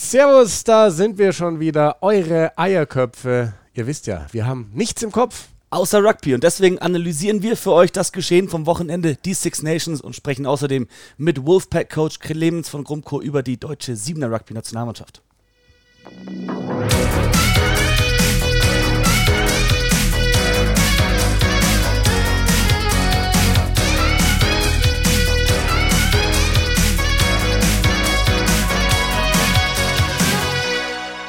Servus, da sind wir schon wieder, eure Eierköpfe. Ihr wisst ja, wir haben nichts im Kopf. Außer Rugby und deswegen analysieren wir für euch das Geschehen vom Wochenende, die Six Nations und sprechen außerdem mit Wolfpack-Coach Clemens von Grumko über die deutsche Siebener Rugby-Nationalmannschaft.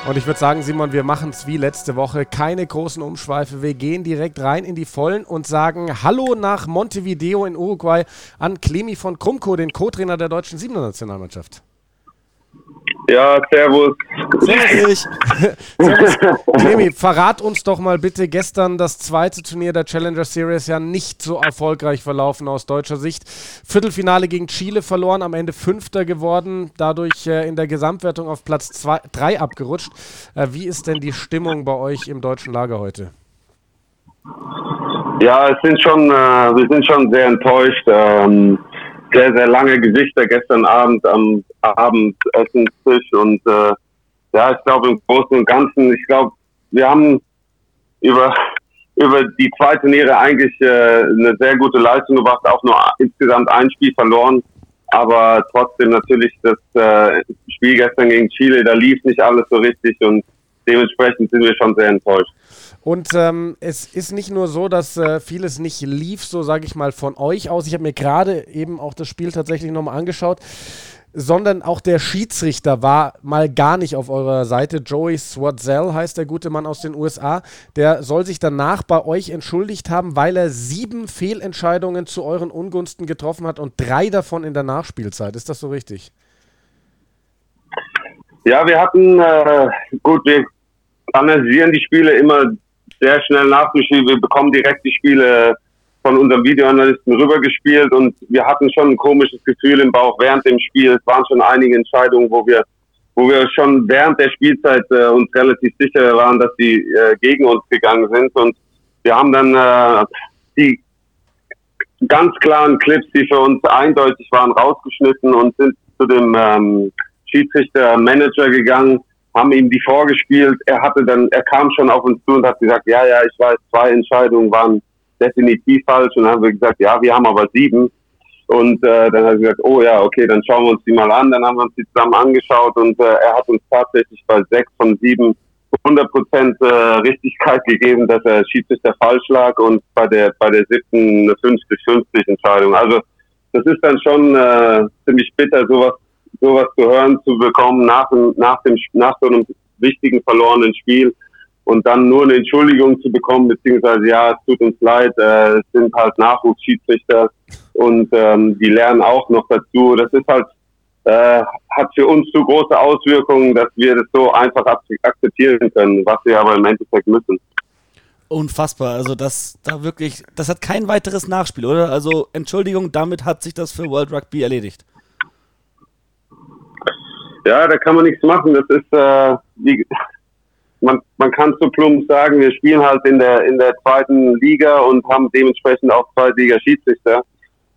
Und ich würde sagen, Simon, wir machen es wie letzte Woche. Keine großen Umschweife. Wir gehen direkt rein in die Vollen und sagen Hallo nach Montevideo in Uruguay an Clemi von Krumko, den Co-Trainer der deutschen Siebener Nationalmannschaft. Ja, servus. Servus. servus. Clemi, verrat uns doch mal bitte gestern das zweite Turnier der Challenger Series ja nicht so erfolgreich verlaufen aus deutscher Sicht. Viertelfinale gegen Chile verloren, am Ende Fünfter geworden, dadurch äh, in der Gesamtwertung auf Platz 3 abgerutscht. Äh, wie ist denn die Stimmung bei euch im deutschen Lager heute? Ja, es sind schon, äh, wir sind schon sehr enttäuscht. Ähm, sehr, sehr lange Gesichter gestern Abend am Abendessenstisch und äh, ja, ich glaube im Großen und Ganzen, ich glaube, wir haben über über die zwei Turniere eigentlich äh, eine sehr gute Leistung gebracht, auch nur insgesamt ein Spiel verloren, aber trotzdem natürlich das äh, Spiel gestern gegen Chile, da lief nicht alles so richtig und dementsprechend sind wir schon sehr enttäuscht. Und ähm, es ist nicht nur so, dass äh, vieles nicht lief, so sage ich mal von euch aus. Ich habe mir gerade eben auch das Spiel tatsächlich nochmal angeschaut, sondern auch der Schiedsrichter war mal gar nicht auf eurer Seite. Joey Swatzel heißt der gute Mann aus den USA. Der soll sich danach bei euch entschuldigt haben, weil er sieben Fehlentscheidungen zu euren Ungunsten getroffen hat und drei davon in der Nachspielzeit. Ist das so richtig? Ja, wir hatten, äh, gut, wir analysieren die Spiele immer sehr schnell nach dem Spiel. Wir bekommen direkt die Spiele von unserem Videoanalysten rübergespielt und wir hatten schon ein komisches Gefühl im Bauch während dem Spiel. Es waren schon einige Entscheidungen, wo wir, wo wir schon während der Spielzeit äh, uns relativ sicher waren, dass die äh, gegen uns gegangen sind und wir haben dann äh, die ganz klaren Clips, die für uns eindeutig waren, rausgeschnitten und sind zu dem ähm, Schiedsrichter-Manager gegangen haben ihm die vorgespielt. Er hatte dann, er kam schon auf uns zu und hat gesagt, ja, ja, ich weiß, zwei Entscheidungen waren definitiv falsch. Und dann haben wir gesagt, ja, wir haben aber sieben. Und äh, dann hat er gesagt, oh ja, okay, dann schauen wir uns die mal an. Dann haben wir uns die zusammen angeschaut und äh, er hat uns tatsächlich bei sechs von sieben 100 Prozent äh, Richtigkeit gegeben, dass er Schiedsrichter falsch lag und bei der bei der siebten 50-50 Entscheidung. Also das ist dann schon äh, ziemlich bitter, sowas sowas zu hören zu bekommen nach, nach, dem, nach so einem wichtigen verlorenen Spiel und dann nur eine Entschuldigung zu bekommen, beziehungsweise ja, es tut uns leid, äh, es sind halt Nachwuchsschiedsrichter und ähm, die lernen auch noch dazu. Das ist halt, äh, hat für uns zu große Auswirkungen, dass wir das so einfach akzeptieren können, was wir aber im Endeffekt müssen. Unfassbar, also das da wirklich, das hat kein weiteres Nachspiel, oder? Also Entschuldigung, damit hat sich das für World Rugby erledigt. Ja, da kann man nichts machen. Das ist, äh, wie, man, man kann zu plump sagen, wir spielen halt in der, in der zweiten Liga und haben dementsprechend auch zwei Liga Schiedsrichter.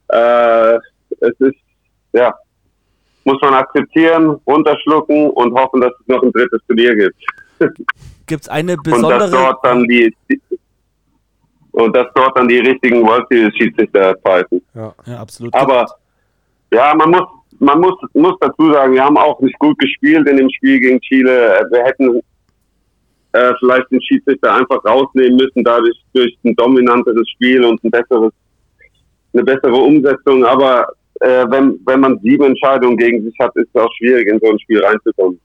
Äh, es ist, ja, muss man akzeptieren, runterschlucken und hoffen, dass es noch ein drittes Turnier gibt. Gibt es eine besondere... Und dass dort dann die, die und dass dort dann die richtigen World Series Schiedsrichter pfeifen. Ja, ja, absolut. Aber ja, man muss man muss, muss dazu sagen, wir haben auch nicht gut gespielt in dem Spiel gegen Chile. Wir hätten äh, vielleicht den Schiedsrichter einfach rausnehmen müssen, dadurch durch ein dominanteres Spiel und ein besseres, eine bessere Umsetzung. Aber äh, wenn, wenn man sieben Entscheidungen gegen sich hat, ist es auch schwierig, in so ein Spiel reinzukommen.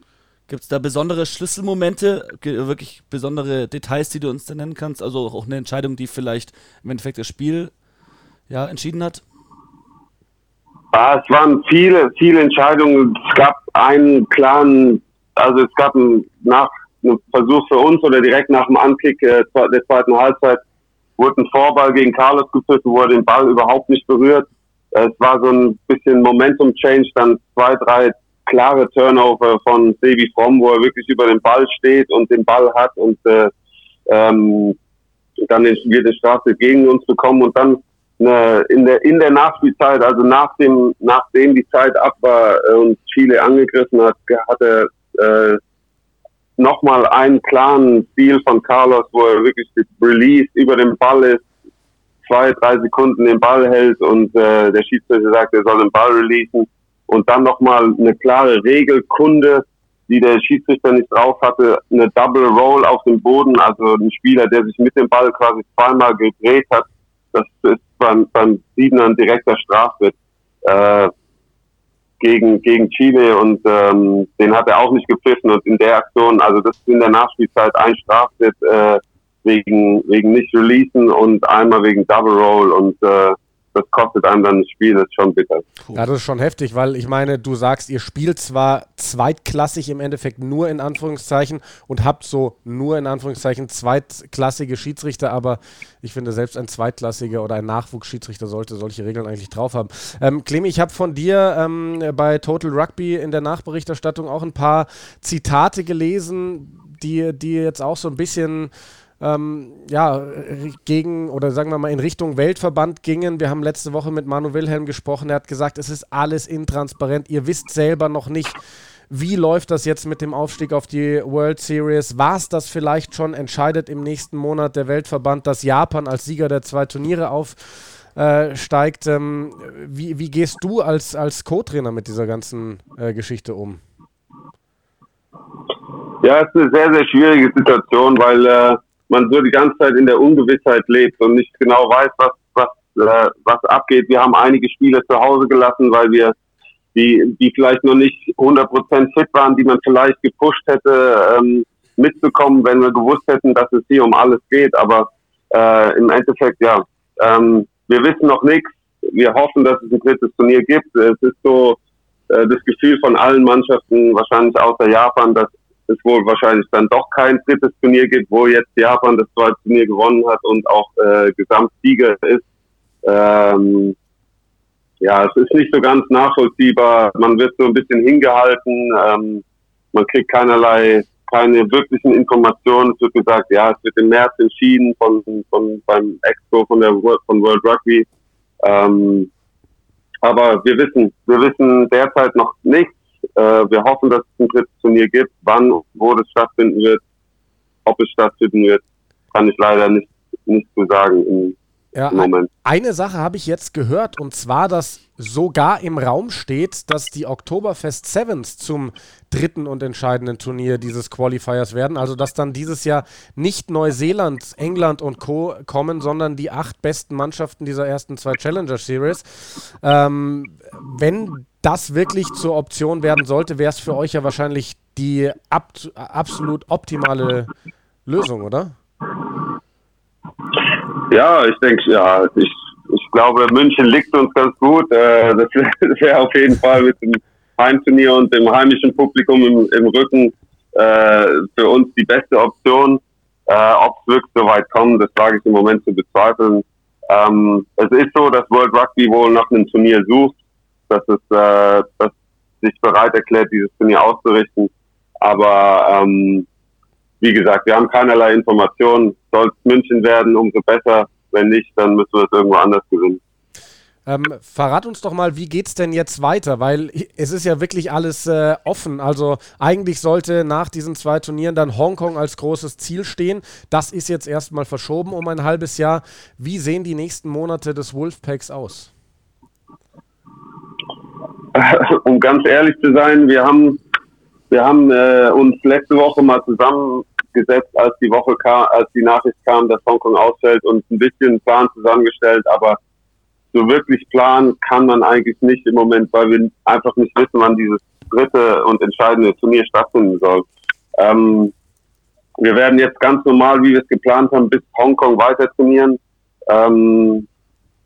Gibt es da besondere Schlüsselmomente, wirklich besondere Details, die du uns da nennen kannst? Also auch eine Entscheidung, die vielleicht im Endeffekt das Spiel ja, entschieden hat? Ja, es waren viele, viele Entscheidungen. Es gab einen klaren, also es gab einen, nach, einen Versuch für uns oder direkt nach dem Ankick äh, der zweiten Halbzeit wurde ein Vorball gegen Carlos gepfiffen, wo er den Ball überhaupt nicht berührt. Es war so ein bisschen Momentum-Change, dann zwei, drei klare Turnover von Sebi Fromm, wo er wirklich über den Ball steht und den Ball hat und äh, ähm, dann wir die Straße gegen uns bekommen und dann eine, in der in der Nachspielzeit, also nach dem nachdem die Zeit ab war äh, und Chile angegriffen hat, hat er äh, nochmal einen klaren Stil von Carlos, wo er wirklich Release über den Ball ist, zwei, drei Sekunden den Ball hält und äh, der Schiedsrichter sagt, er soll den Ball releasen und dann nochmal eine klare Regelkunde, die der Schiedsrichter nicht drauf hatte, eine Double Roll auf dem Boden, also ein Spieler, der sich mit dem Ball quasi zweimal gedreht hat, das ist beim, beim Siebener ein direkter Strafwert äh, gegen, gegen Chile und ähm, den hat er auch nicht gepfiffen und in der Aktion, also das ist in der Nachspielzeit ein Strafwert äh, wegen, wegen nicht releasen und einmal wegen Double Roll und äh, das kostet einem dann das Spiel, das ist schon bitter. Ja, das ist schon heftig, weil ich meine, du sagst, ihr spielt zwar zweitklassig im Endeffekt nur in Anführungszeichen und habt so nur in Anführungszeichen zweitklassige Schiedsrichter, aber ich finde, selbst ein zweitklassiger oder ein Nachwuchsschiedsrichter sollte solche Regeln eigentlich drauf haben. Ähm, Clemi, ich habe von dir ähm, bei Total Rugby in der Nachberichterstattung auch ein paar Zitate gelesen, die, die jetzt auch so ein bisschen ähm, ja, gegen oder sagen wir mal in Richtung Weltverband gingen. Wir haben letzte Woche mit Manu Wilhelm gesprochen. Er hat gesagt, es ist alles intransparent. Ihr wisst selber noch nicht, wie läuft das jetzt mit dem Aufstieg auf die World Series? War es das vielleicht schon? Entscheidet im nächsten Monat der Weltverband, dass Japan als Sieger der zwei Turniere aufsteigt? Ähm, wie, wie gehst du als, als Co-Trainer mit dieser ganzen äh, Geschichte um? Ja, es ist eine sehr, sehr schwierige Situation, weil äh, man so die ganze Zeit in der Ungewissheit lebt und nicht genau weiß, was, was, äh, was abgeht. Wir haben einige Spiele zu Hause gelassen, weil wir die, die vielleicht noch nicht 100% fit waren, die man vielleicht gepusht hätte, ähm, mitbekommen, wenn wir gewusst hätten, dass es hier um alles geht. Aber äh, im Endeffekt, ja, ähm, wir wissen noch nichts. Wir hoffen, dass es ein drittes Turnier gibt. Es ist so äh, das Gefühl von allen Mannschaften, wahrscheinlich außer Japan, dass es wohl wahrscheinlich dann doch kein drittes Turnier gibt, wo jetzt Japan das zweite Turnier gewonnen hat und auch äh, Gesamtsieger ist. Ähm, ja, es ist nicht so ganz nachvollziehbar. Man wird so ein bisschen hingehalten. Ähm, man kriegt keinerlei, keine wirklichen Informationen. Es wird gesagt, ja, es wird im März entschieden von, von beim Expo von der World, von World Rugby. Ähm, aber wir wissen, wir wissen derzeit noch nichts. Äh, wir hoffen, dass es ein drittes Turnier gibt. Wann, wo das stattfinden wird, ob es stattfinden wird, kann ich leider nicht, nicht so sagen im, ja, Moment. Eine Sache habe ich jetzt gehört und zwar, dass sogar im Raum steht, dass die Oktoberfest Sevens zum dritten und entscheidenden Turnier dieses Qualifiers werden. Also, dass dann dieses Jahr nicht Neuseeland, England und Co. kommen, sondern die acht besten Mannschaften dieser ersten zwei Challenger Series. Ähm, wenn das wirklich zur Option werden sollte, wäre es für euch ja wahrscheinlich die ab, absolut optimale Lösung, oder? Ja, ich denke, ja, ich, ich glaube, München liegt uns ganz gut. Äh, das wäre auf jeden Fall mit dem Heimturnier und dem heimischen Publikum im, im Rücken äh, für uns die beste Option. Äh, Ob es wirklich so weit kommt, das wage ich im Moment zu bezweifeln. Ähm, es ist so, dass World Rugby wohl nach einem Turnier sucht dass es äh, dass sich bereit erklärt, dieses Turnier auszurichten. Aber ähm, wie gesagt, wir haben keinerlei Informationen. Soll es München werden, umso besser. Wenn nicht, dann müssen wir es irgendwo anders gewinnen. Ähm, verrat uns doch mal, wie geht es denn jetzt weiter? Weil es ist ja wirklich alles äh, offen. Also eigentlich sollte nach diesen zwei Turnieren dann Hongkong als großes Ziel stehen. Das ist jetzt erstmal verschoben um ein halbes Jahr. Wie sehen die nächsten Monate des Wolfpacks aus? um ganz ehrlich zu sein, wir haben, wir haben äh, uns letzte Woche mal zusammengesetzt, als die Woche kam, als die Nachricht kam, dass Hongkong ausfällt und ein bisschen einen Plan zusammengestellt, aber so wirklich planen kann man eigentlich nicht im Moment, weil wir einfach nicht wissen, wann dieses dritte und entscheidende Turnier stattfinden soll. Ähm, wir werden jetzt ganz normal, wie wir es geplant haben, bis Hongkong weiter trainieren. Ähm,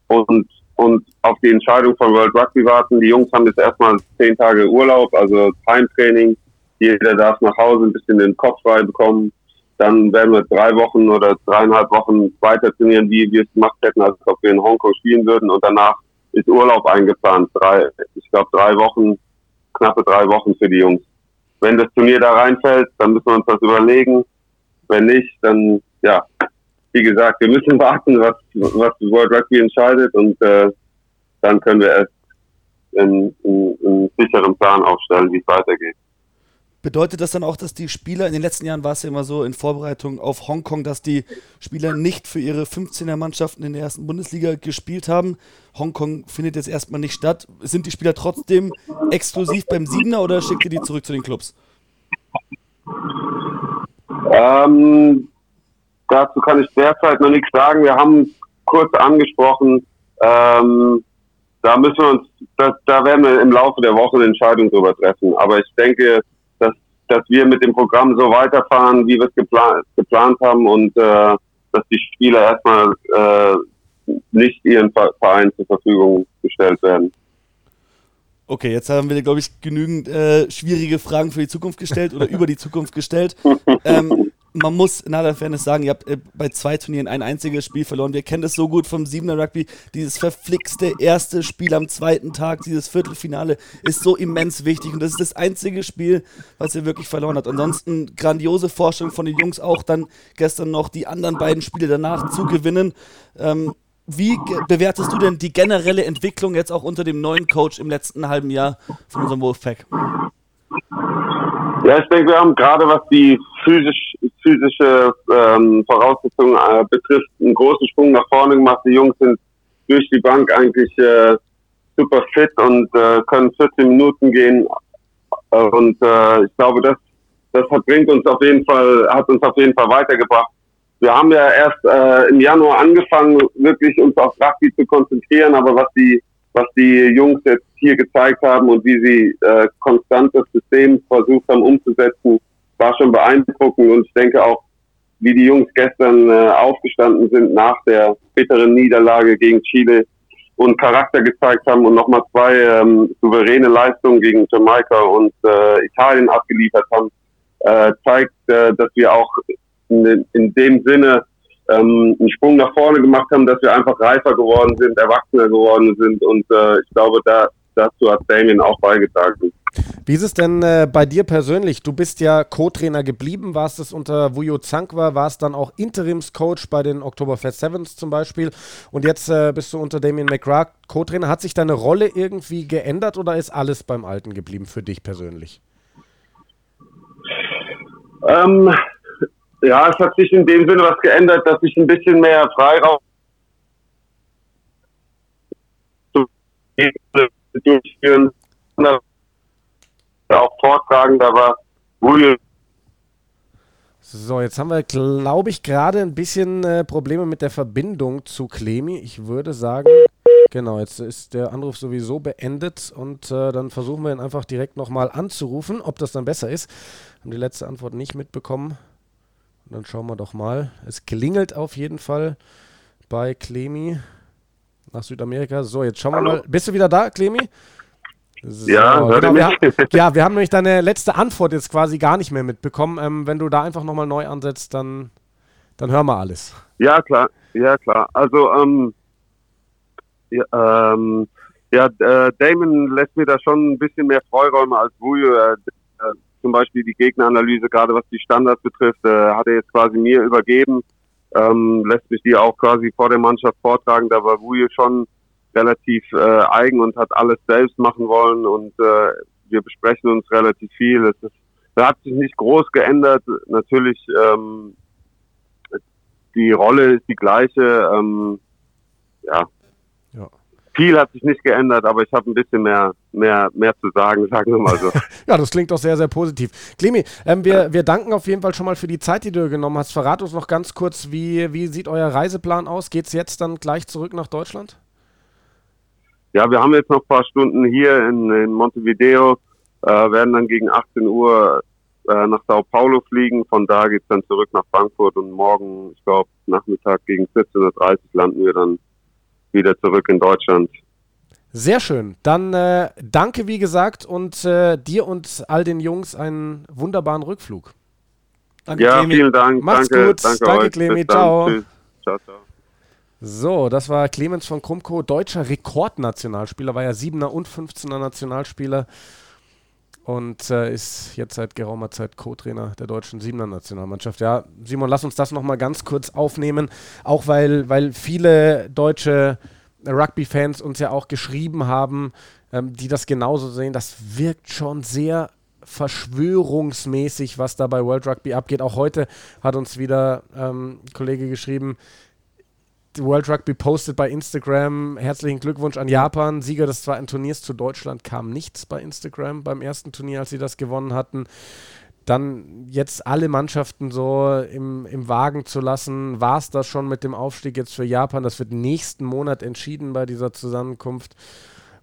und und auf die Entscheidung von World Rugby warten. Die Jungs haben jetzt erstmal zehn Tage Urlaub, also Heimtraining. Jeder darf nach Hause ein bisschen den Kopf frei bekommen. Dann werden wir drei Wochen oder dreieinhalb Wochen weiter trainieren, wie wir es gemacht hätten, als ob wir in Hongkong spielen würden. Und danach ist Urlaub eingeplant. Drei, ich glaube drei Wochen, knappe drei Wochen für die Jungs. Wenn das Turnier da reinfällt, dann müssen wir uns das überlegen. Wenn nicht, dann ja, wie gesagt, wir müssen warten, was, was World Rugby entscheidet und äh, dann können wir erst einen, einen, einen sicheren Plan aufstellen, wie es weitergeht. Bedeutet das dann auch, dass die Spieler, in den letzten Jahren war es ja immer so in Vorbereitung auf Hongkong, dass die Spieler nicht für ihre 15er-Mannschaften in der ersten Bundesliga gespielt haben? Hongkong findet jetzt erstmal nicht statt. Sind die Spieler trotzdem exklusiv beim Siebener oder schickt ihr die zurück zu den Clubs? Ähm, dazu kann ich derzeit noch nichts sagen. Wir haben kurz angesprochen, ähm, da müssen wir uns, da, da werden wir im Laufe der Woche eine Entscheidung darüber treffen. Aber ich denke, dass wir mit dem Programm so weiterfahren, wie wir es geplant, geplant haben und äh, dass die Spieler erstmal äh, nicht ihren Verein zur Verfügung gestellt werden. Okay, jetzt haben wir, glaube ich, genügend äh, schwierige Fragen für die Zukunft gestellt oder über die Zukunft gestellt. Ähm, man muss in aller Fairness sagen, ihr habt äh, bei zwei Turnieren ein einziges Spiel verloren. Wir kennen das so gut vom Siebener Rugby. Dieses verflixte erste Spiel am zweiten Tag, dieses Viertelfinale, ist so immens wichtig. Und das ist das einzige Spiel, was ihr wirklich verloren habt. Ansonsten grandiose Vorstellung von den Jungs auch dann gestern noch die anderen beiden Spiele danach zu gewinnen. Ähm, wie bewertest du denn die generelle Entwicklung jetzt auch unter dem neuen Coach im letzten halben Jahr von unserem Wolfpack? Ja, ich denke, wir haben gerade was die physisch, physische ähm, Voraussetzungen äh, betrifft, einen großen Sprung nach vorne gemacht. Die Jungs sind durch die Bank eigentlich äh, super fit und äh, können 14 Minuten gehen. Und äh, ich glaube, das, das bringt uns auf jeden Fall, hat uns auf jeden Fall weitergebracht. Wir haben ja erst äh, im Januar angefangen, wirklich uns auf Rugby zu konzentrieren, aber was die, was die Jungs jetzt hier gezeigt haben und wie sie äh, konstant das System versucht haben umzusetzen, war schon beeindruckend. Und ich denke auch, wie die Jungs gestern äh, aufgestanden sind nach der bitteren Niederlage gegen Chile und Charakter gezeigt haben und nochmal zwei ähm, souveräne Leistungen gegen Jamaika und äh, Italien abgeliefert haben, äh, zeigt, äh, dass wir auch in, in dem Sinne ähm, einen Sprung nach vorne gemacht haben, dass wir einfach reifer geworden sind, erwachsener geworden sind und äh, ich glaube, da dazu hat Damien auch beigetragen. Wie ist es denn äh, bei dir persönlich? Du bist ja Co-Trainer geblieben, warst es unter Wuyo Zankwa, warst dann auch Interimscoach bei den Oktoberfest Sevens zum Beispiel und jetzt äh, bist du unter Damien McGrath Co-Trainer. Hat sich deine Rolle irgendwie geändert oder ist alles beim Alten geblieben für dich persönlich? Ähm, ja, es hat sich in dem Sinne was geändert, dass ich ein bisschen mehr Freiraum durchführen, auch vortragen, da war. So, jetzt haben wir, glaube ich, gerade ein bisschen äh, Probleme mit der Verbindung zu Clemi. Ich würde sagen, genau, jetzt ist der Anruf sowieso beendet und äh, dann versuchen wir ihn einfach direkt nochmal anzurufen, ob das dann besser ist. Haben die letzte Antwort nicht mitbekommen. Dann schauen wir doch mal. Es klingelt auf jeden Fall bei Clemi nach Südamerika. So, jetzt schauen wir Hallo. mal. Bist du wieder da, Clemi? So, ja, genau, wir, ja, wir haben nämlich deine letzte Antwort jetzt quasi gar nicht mehr mitbekommen. Ähm, wenn du da einfach nochmal neu ansetzt, dann, dann hören wir alles. Ja, klar. Ja, klar. Also, ähm, ja, ähm, ja äh, Damon lässt mir da schon ein bisschen mehr Freiräume als Wujo. Äh, zum Beispiel die Gegneranalyse, gerade was die Standards betrifft, äh, hat er jetzt quasi mir übergeben ähm, lässt mich die auch quasi vor der Mannschaft vortragen. Da war Wuje schon relativ äh, eigen und hat alles selbst machen wollen und äh, wir besprechen uns relativ viel. Es ist, da hat sich nicht groß geändert. Natürlich ähm, die Rolle ist die gleiche. Ähm, ja, viel hat sich nicht geändert, aber ich habe ein bisschen mehr, mehr, mehr zu sagen, sagen wir mal so. ja, das klingt doch sehr, sehr positiv. Clemi, ähm, wir, wir danken auf jeden Fall schon mal für die Zeit, die du genommen hast. Verrat uns noch ganz kurz, wie, wie sieht euer Reiseplan aus? Geht es jetzt dann gleich zurück nach Deutschland? Ja, wir haben jetzt noch ein paar Stunden hier in, in Montevideo, äh, werden dann gegen 18 Uhr äh, nach Sao Paulo fliegen. Von da geht es dann zurück nach Frankfurt und morgen, ich glaube, Nachmittag gegen 14.30 Uhr landen wir dann wieder zurück in Deutschland. Sehr schön. Dann äh, danke, wie gesagt, und äh, dir und all den Jungs einen wunderbaren Rückflug. Danke, ja, Clemi. vielen Dank. Macht's danke, gut. Danke, danke Clemi. Ciao. Ciao, ciao. So, das war Clemens von Krumko, deutscher Rekordnationalspieler, war ja 7er und 15er Nationalspieler und äh, ist jetzt seit geraumer Zeit Co-Trainer der deutschen Siebener Nationalmannschaft. Ja, Simon, lass uns das nochmal ganz kurz aufnehmen, auch weil, weil viele deutsche Rugby-Fans uns ja auch geschrieben haben, ähm, die das genauso sehen. Das wirkt schon sehr verschwörungsmäßig, was da bei World Rugby abgeht. Auch heute hat uns wieder ähm, ein Kollege geschrieben, World Rugby postet bei Instagram herzlichen Glückwunsch an Japan. Sieger des zweiten Turniers zu Deutschland kam nichts bei Instagram beim ersten Turnier, als sie das gewonnen hatten. Dann jetzt alle Mannschaften so im, im Wagen zu lassen, war es das schon mit dem Aufstieg jetzt für Japan? Das wird nächsten Monat entschieden bei dieser Zusammenkunft.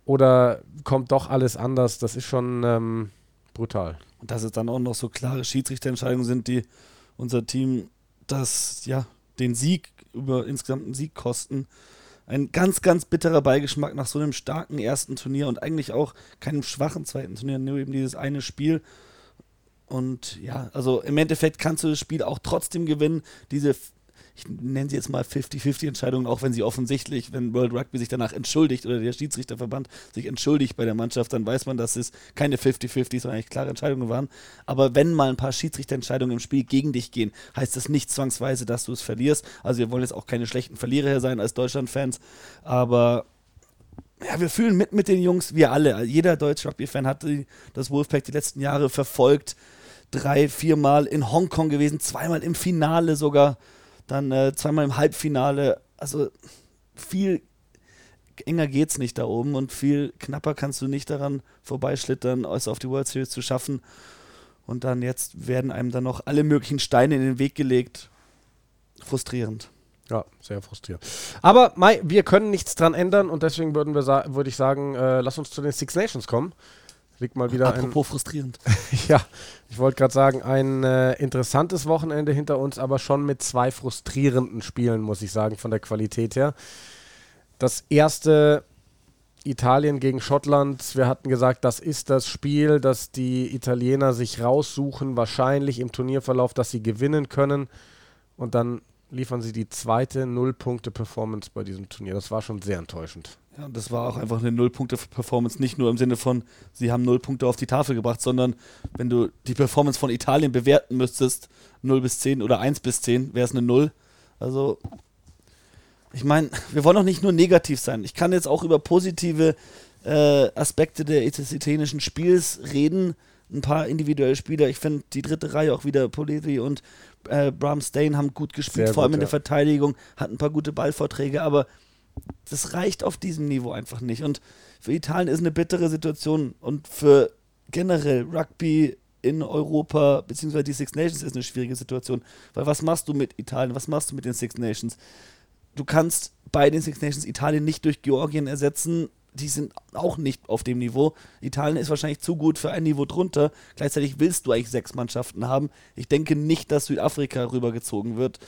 Oder kommt doch alles anders? Das ist schon ähm, brutal. Und dass es dann auch noch so klare Schiedsrichterentscheidungen sind, die unser Team das, ja, den Sieg über insgesamt einen Sieg kosten. Ein ganz, ganz bitterer Beigeschmack nach so einem starken ersten Turnier und eigentlich auch keinem schwachen zweiten Turnier, nur eben dieses eine Spiel. Und ja, also im Endeffekt kannst du das Spiel auch trotzdem gewinnen. Diese ich nenne sie jetzt mal 50-50-Entscheidungen, auch wenn sie offensichtlich, wenn World Rugby sich danach entschuldigt oder der Schiedsrichterverband sich entschuldigt bei der Mannschaft, dann weiß man, dass es keine 50-50, sondern eigentlich klare Entscheidungen waren. Aber wenn mal ein paar Schiedsrichterentscheidungen im Spiel gegen dich gehen, heißt das nicht zwangsweise, dass du es verlierst. Also wir wollen jetzt auch keine schlechten Verlierer hier sein als Deutschland-Fans, aber ja, wir fühlen mit mit den Jungs, wir alle. Jeder deutsche Rugby-Fan hat das Wolfpack die letzten Jahre verfolgt. Drei, viermal in Hongkong gewesen, zweimal im Finale sogar dann äh, zweimal im Halbfinale. Also viel enger geht's nicht da oben und viel knapper kannst du nicht daran vorbeischlittern, es auf die World Series zu schaffen. Und dann jetzt werden einem dann noch alle möglichen Steine in den Weg gelegt. Frustrierend. Ja, sehr frustrierend. Aber Mai, wir können nichts dran ändern und deswegen würden wir würde ich sagen, äh, lass uns zu den Six Nations kommen. Liegt mal wieder Apropos ein, frustrierend. ja, ich wollte gerade sagen, ein äh, interessantes Wochenende hinter uns, aber schon mit zwei frustrierenden Spielen, muss ich sagen, von der Qualität her. Das erste Italien gegen Schottland. Wir hatten gesagt, das ist das Spiel, das die Italiener sich raussuchen, wahrscheinlich im Turnierverlauf, dass sie gewinnen können. Und dann liefern sie die zweite Null-Punkte-Performance bei diesem Turnier. Das war schon sehr enttäuschend. Ja, und das war auch einfach eine Null-Punkte-Performance, nicht nur im Sinne von, sie haben Null Punkte auf die Tafel gebracht, sondern wenn du die Performance von Italien bewerten müsstest, 0 bis 10 oder 1 bis 10, wäre es eine 0. Also, ich meine, wir wollen doch nicht nur negativ sein. Ich kann jetzt auch über positive äh, Aspekte des italienischen Spiels reden. Ein paar individuelle Spieler. Ich finde die dritte Reihe auch wieder, Poletti und äh, Bram Stain haben gut gespielt, Sehr vor allem in der Verteidigung, hatten ein paar gute Ballvorträge, aber das reicht auf diesem Niveau einfach nicht. Und für Italien ist eine bittere Situation und für generell Rugby in Europa, beziehungsweise die Six Nations ist eine schwierige Situation. Weil was machst du mit Italien? Was machst du mit den Six Nations? Du kannst bei den Six Nations Italien nicht durch Georgien ersetzen. Die sind auch nicht auf dem Niveau. Italien ist wahrscheinlich zu gut für ein Niveau drunter. Gleichzeitig willst du eigentlich sechs Mannschaften haben. Ich denke nicht, dass Südafrika rübergezogen wird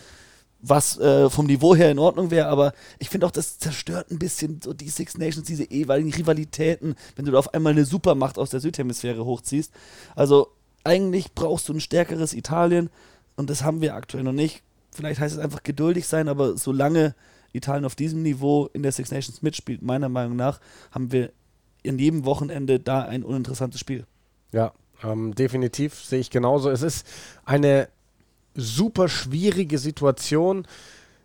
was äh, vom Niveau her in Ordnung wäre, aber ich finde auch, das zerstört ein bisschen so die Six Nations, diese ehemaligen Rivalitäten, wenn du da auf einmal eine Supermacht aus der Südhemisphäre hochziehst. Also eigentlich brauchst du ein stärkeres Italien und das haben wir aktuell noch nicht. Vielleicht heißt es einfach geduldig sein, aber solange Italien auf diesem Niveau in der Six Nations mitspielt, meiner Meinung nach, haben wir in jedem Wochenende da ein uninteressantes Spiel. Ja, ähm, definitiv sehe ich genauso. Es ist eine super schwierige Situation,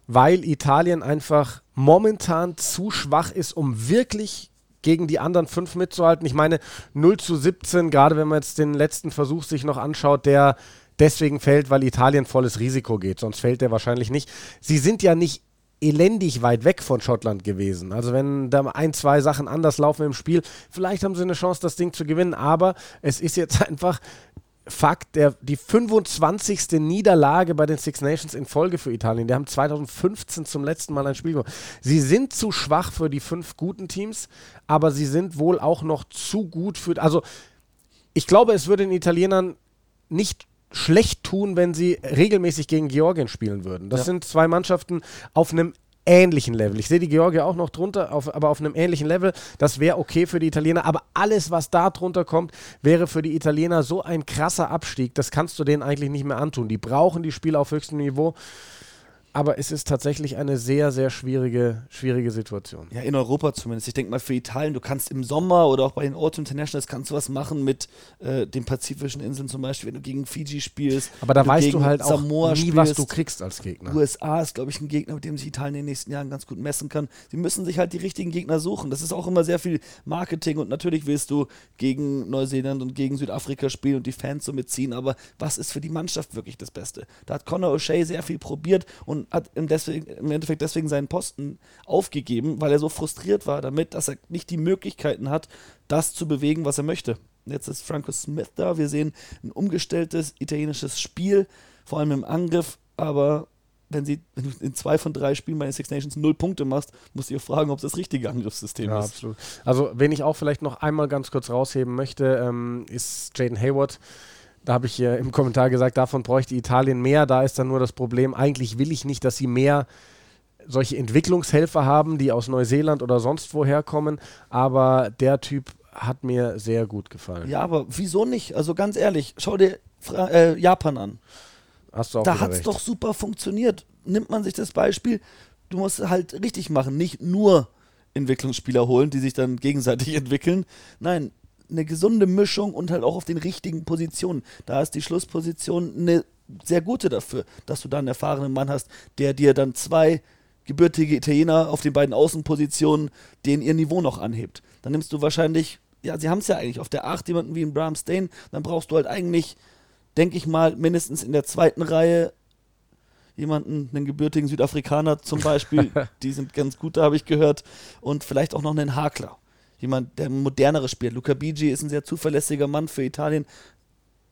weil Italien einfach momentan zu schwach ist, um wirklich gegen die anderen fünf mitzuhalten. Ich meine, 0 zu 17, gerade wenn man jetzt den letzten Versuch sich noch anschaut, der deswegen fällt, weil Italien volles Risiko geht, sonst fällt der wahrscheinlich nicht. Sie sind ja nicht elendig weit weg von Schottland gewesen. Also wenn da ein, zwei Sachen anders laufen im Spiel, vielleicht haben sie eine Chance, das Ding zu gewinnen, aber es ist jetzt einfach Fakt, der, die 25. Niederlage bei den Six Nations in Folge für Italien. Die haben 2015 zum letzten Mal ein Spiel gemacht. Sie sind zu schwach für die fünf guten Teams, aber sie sind wohl auch noch zu gut für. Also, ich glaube, es würde den Italienern nicht schlecht tun, wenn sie regelmäßig gegen Georgien spielen würden. Das ja. sind zwei Mannschaften auf einem ähnlichen Level. Ich sehe die Georgier auch noch drunter, auf, aber auf einem ähnlichen Level. Das wäre okay für die Italiener. Aber alles, was da drunter kommt, wäre für die Italiener so ein krasser Abstieg. Das kannst du denen eigentlich nicht mehr antun. Die brauchen die Spiele auf höchstem Niveau. Aber es ist tatsächlich eine sehr, sehr schwierige, schwierige Situation. Ja, in Europa zumindest. Ich denke mal für Italien, du kannst im Sommer oder auch bei den Autumn Internationals kannst du was machen mit äh, den pazifischen Inseln zum Beispiel, wenn du gegen Fiji spielst. Aber da weißt du halt auch Samoa nie, spielst. was du kriegst als Gegner. USA ist, glaube ich, ein Gegner, mit dem sich Italien in den nächsten Jahren ganz gut messen kann. Sie müssen sich halt die richtigen Gegner suchen. Das ist auch immer sehr viel Marketing und natürlich willst du gegen Neuseeland und gegen Südafrika spielen und die Fans so mitziehen, aber was ist für die Mannschaft wirklich das Beste? Da hat Conor O'Shea sehr viel probiert und hat im, deswegen, im Endeffekt deswegen seinen Posten aufgegeben, weil er so frustriert war damit, dass er nicht die Möglichkeiten hat, das zu bewegen, was er möchte. Jetzt ist Franco Smith da. Wir sehen ein umgestelltes italienisches Spiel, vor allem im Angriff, aber wenn, sie, wenn du in zwei von drei Spielen bei den Six Nations null Punkte machst, musst du dich auch fragen, ob es das richtige Angriffssystem Ja, ist. absolut. Also, wen ich auch vielleicht noch einmal ganz kurz rausheben möchte, ähm, ist Jaden Hayward. Da habe ich äh, im Kommentar gesagt, davon bräuchte Italien mehr. Da ist dann nur das Problem, eigentlich will ich nicht, dass sie mehr solche Entwicklungshelfer haben, die aus Neuseeland oder sonst woher kommen. Aber der Typ hat mir sehr gut gefallen. Ja, aber wieso nicht? Also ganz ehrlich, schau dir Fra äh, Japan an. Hast du auch da hat es doch super funktioniert. Nimmt man sich das Beispiel, du musst halt richtig machen, nicht nur Entwicklungsspieler holen, die sich dann gegenseitig entwickeln. Nein, eine gesunde Mischung und halt auch auf den richtigen Positionen. Da ist die Schlussposition eine sehr gute dafür, dass du da einen erfahrenen Mann hast, der dir dann zwei gebürtige Italiener auf den beiden Außenpositionen, den ihr Niveau noch anhebt. Dann nimmst du wahrscheinlich, ja, sie haben es ja eigentlich auf der 8 jemanden wie einen Bram Stain, dann brauchst du halt eigentlich, denke ich mal, mindestens in der zweiten Reihe jemanden, einen gebürtigen Südafrikaner zum Beispiel, die sind ganz gut, da habe ich gehört, und vielleicht auch noch einen Hakler. Jemand, der ein moderneres spielt. Luca Bigi ist ein sehr zuverlässiger Mann für Italien,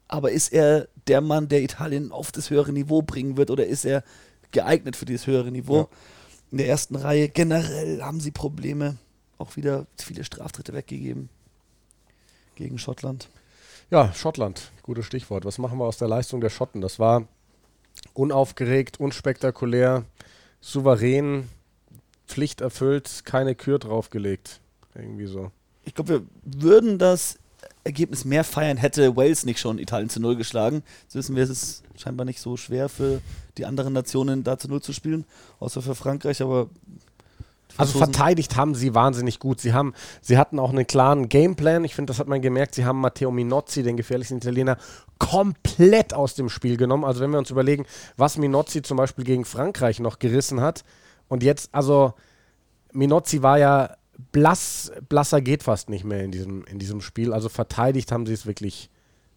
aber ist er der Mann, der Italien auf das höhere Niveau bringen wird oder ist er geeignet für dieses höhere Niveau? Ja. In der ersten Reihe generell haben sie Probleme. Auch wieder viele Straftritte weggegeben gegen Schottland. Ja, Schottland, gutes Stichwort. Was machen wir aus der Leistung der Schotten? Das war unaufgeregt, unspektakulär, souverän, Pflicht erfüllt, keine Kür draufgelegt. Irgendwie so. Ich glaube, wir würden das Ergebnis mehr feiern, hätte Wales nicht schon Italien zu Null geschlagen. Jetzt wissen wir, es ist scheinbar nicht so schwer für die anderen Nationen da zu Null zu spielen, außer für Frankreich, aber Also verteidigt haben sie wahnsinnig gut. Sie, haben, sie hatten auch einen klaren Gameplan. Ich finde, das hat man gemerkt. Sie haben Matteo Minozzi, den gefährlichsten Italiener, komplett aus dem Spiel genommen. Also wenn wir uns überlegen, was Minozzi zum Beispiel gegen Frankreich noch gerissen hat. Und jetzt, also Minozzi war ja blass, blasser geht fast nicht mehr in diesem, in diesem Spiel. Also verteidigt haben sie es wirklich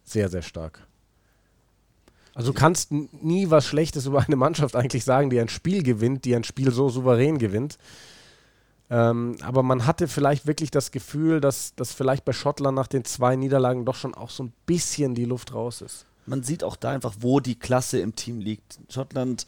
sehr, sehr stark. Also du kannst nie was Schlechtes über eine Mannschaft eigentlich sagen, die ein Spiel gewinnt, die ein Spiel so souverän gewinnt. Ähm, aber man hatte vielleicht wirklich das Gefühl, dass, dass vielleicht bei Schottland nach den zwei Niederlagen doch schon auch so ein bisschen die Luft raus ist. man sieht auch da einfach, wo die Klasse im Team liegt. Schottland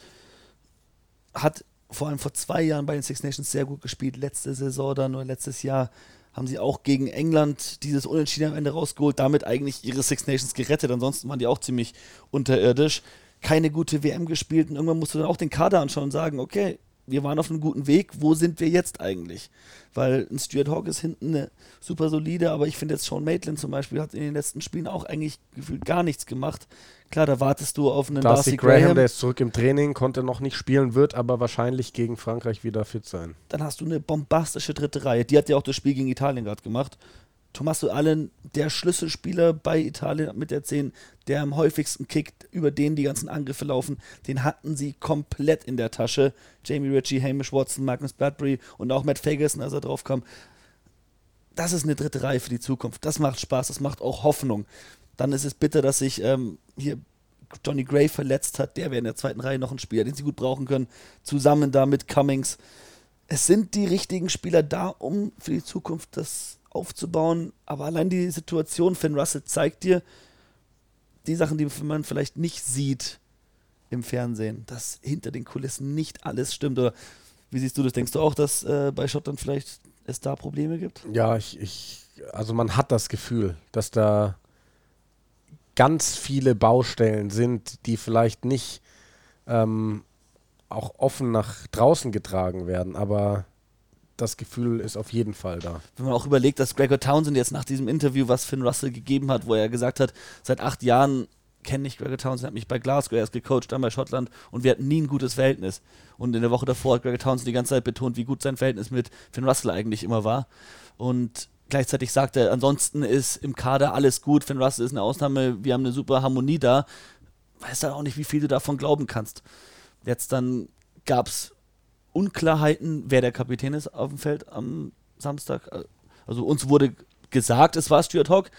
hat vor allem vor zwei Jahren bei den Six Nations sehr gut gespielt. Letzte Saison dann oder letztes Jahr haben sie auch gegen England dieses Unentschieden am Ende rausgeholt, damit eigentlich ihre Six Nations gerettet. Ansonsten waren die auch ziemlich unterirdisch. Keine gute WM gespielt und irgendwann musst du dann auch den Kader anschauen und sagen, okay, wir waren auf einem guten Weg, wo sind wir jetzt eigentlich? Weil ein Stuart Hawk ist hinten eine super solide, aber ich finde jetzt Sean Maitland zum Beispiel hat in den letzten Spielen auch eigentlich gefühlt gar nichts gemacht. Klar, da wartest du auf einen Darcy Darcy, Graham, Graham, der ist zurück im Training, konnte noch nicht spielen, wird aber wahrscheinlich gegen Frankreich wieder fit sein. dann hast du eine bombastische dritte Reihe. Die hat ja auch das Spiel gegen Italien gerade gemacht. Tommaso Allen, der Schlüsselspieler bei Italien mit der 10, der am häufigsten kickt, über den die ganzen Angriffe laufen, den hatten sie komplett in der Tasche. Jamie Ritchie, Hamish Watson, Magnus Bradbury und auch Matt Ferguson, als er drauf kam. Das ist eine dritte Reihe für die Zukunft. Das macht Spaß, das macht auch Hoffnung. Dann ist es bitter, dass sich ähm, hier Johnny Gray verletzt hat. Der wäre in der zweiten Reihe noch ein Spieler, den sie gut brauchen können. Zusammen da mit Cummings. Es sind die richtigen Spieler da, um für die Zukunft das aufzubauen. Aber allein die Situation, Finn Russell zeigt dir die Sachen, die man vielleicht nicht sieht im Fernsehen, dass hinter den Kulissen nicht alles stimmt. Oder wie siehst du das? Denkst du auch, dass äh, bei Schottland vielleicht es da Probleme gibt? Ja, ich, ich, also man hat das Gefühl, dass da ganz viele Baustellen sind, die vielleicht nicht ähm, auch offen nach draußen getragen werden, aber das Gefühl ist auf jeden Fall da. wenn man auch überlegt, dass Gregor Townsend jetzt nach diesem Interview, was Finn Russell gegeben hat, wo er gesagt hat, seit acht Jahren kenne nicht Greg Townsend, hat mich bei Glasgow erst gecoacht, dann bei Schottland und wir hatten nie ein gutes Verhältnis. Und in der Woche davor hat Greg Townsend die ganze Zeit betont, wie gut sein Verhältnis mit Finn Russell eigentlich immer war. Und gleichzeitig sagt er, ansonsten ist im Kader alles gut, Finn Russell ist eine Ausnahme, wir haben eine super Harmonie da. Weiß dann auch nicht, wie viel du davon glauben kannst. Jetzt dann gab es Unklarheiten, wer der Kapitän ist auf dem Feld am Samstag. Also uns wurde gesagt, es war Stuart Hawk,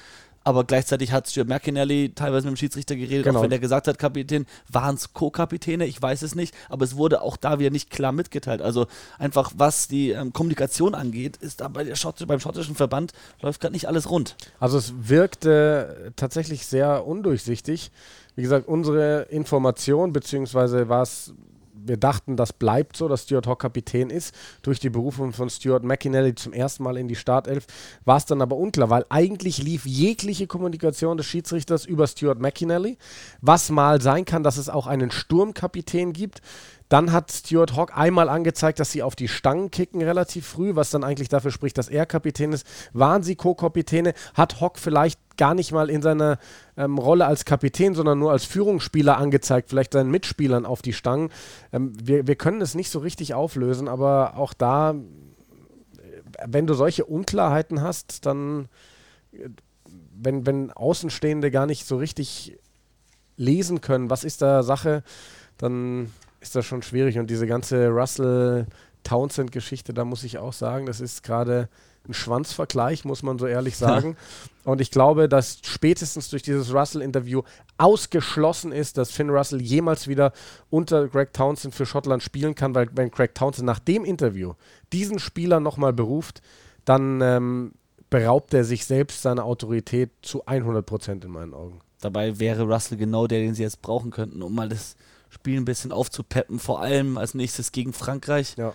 aber gleichzeitig hat Stuart McInally teilweise mit dem Schiedsrichter geredet, genau. auch wenn der gesagt hat, Kapitän, waren es Co-Kapitäne, ich weiß es nicht, aber es wurde auch da wieder nicht klar mitgeteilt. Also einfach, was die ähm, Kommunikation angeht, ist da bei der Schott beim schottischen Verband läuft gerade nicht alles rund. Also es wirkte tatsächlich sehr undurchsichtig. Wie gesagt, unsere Information, beziehungsweise war es wir dachten, das bleibt so, dass Stuart Hawk Kapitän ist. Durch die Berufung von Stuart McInally zum ersten Mal in die Startelf war es dann aber unklar, weil eigentlich lief jegliche Kommunikation des Schiedsrichters über Stuart McInally. Was mal sein kann, dass es auch einen Sturmkapitän gibt, dann hat Stuart Hawk einmal angezeigt, dass sie auf die Stangen kicken relativ früh, was dann eigentlich dafür spricht, dass er Kapitän ist. Waren sie Co-Kapitäne? Hat Hawk vielleicht gar nicht mal in seiner ähm, Rolle als Kapitän, sondern nur als Führungsspieler angezeigt, vielleicht seinen Mitspielern auf die Stangen? Ähm, wir, wir können es nicht so richtig auflösen, aber auch da, wenn du solche Unklarheiten hast, dann, wenn, wenn Außenstehende gar nicht so richtig lesen können, was ist da Sache, dann ist das schon schwierig. Und diese ganze Russell Townsend-Geschichte, da muss ich auch sagen, das ist gerade ein Schwanzvergleich, muss man so ehrlich sagen. Und ich glaube, dass spätestens durch dieses Russell-Interview ausgeschlossen ist, dass Finn Russell jemals wieder unter Greg Townsend für Schottland spielen kann, weil wenn Greg Townsend nach dem Interview diesen Spieler nochmal beruft, dann ähm, beraubt er sich selbst seiner Autorität zu 100 Prozent in meinen Augen. Dabei wäre Russell genau der, den sie jetzt brauchen könnten, um mal das Spiel ein bisschen aufzupeppen, vor allem als nächstes gegen Frankreich. Ja.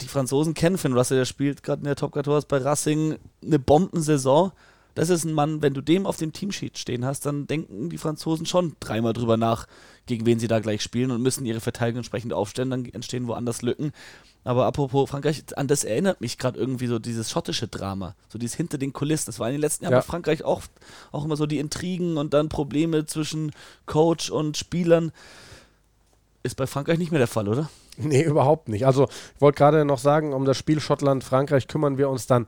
Die Franzosen kennen Finn Russell, der spielt gerade in der Top 14 bei Racing eine Bombensaison. Das ist ein Mann, wenn du dem auf dem Teamsheet stehen hast, dann denken die Franzosen schon dreimal drüber nach, gegen wen sie da gleich spielen und müssen ihre Verteidigung entsprechend aufstellen, dann entstehen woanders Lücken. Aber apropos Frankreich, an das erinnert mich gerade irgendwie so dieses schottische Drama, so dieses hinter den Kulissen. Das war in den letzten Jahren ja. bei Frankreich auch, auch immer so die Intrigen und dann Probleme zwischen Coach und Spielern. Ist bei Frankreich nicht mehr der Fall, oder? Nee, überhaupt nicht. Also, ich wollte gerade noch sagen, um das Spiel Schottland-Frankreich kümmern wir uns dann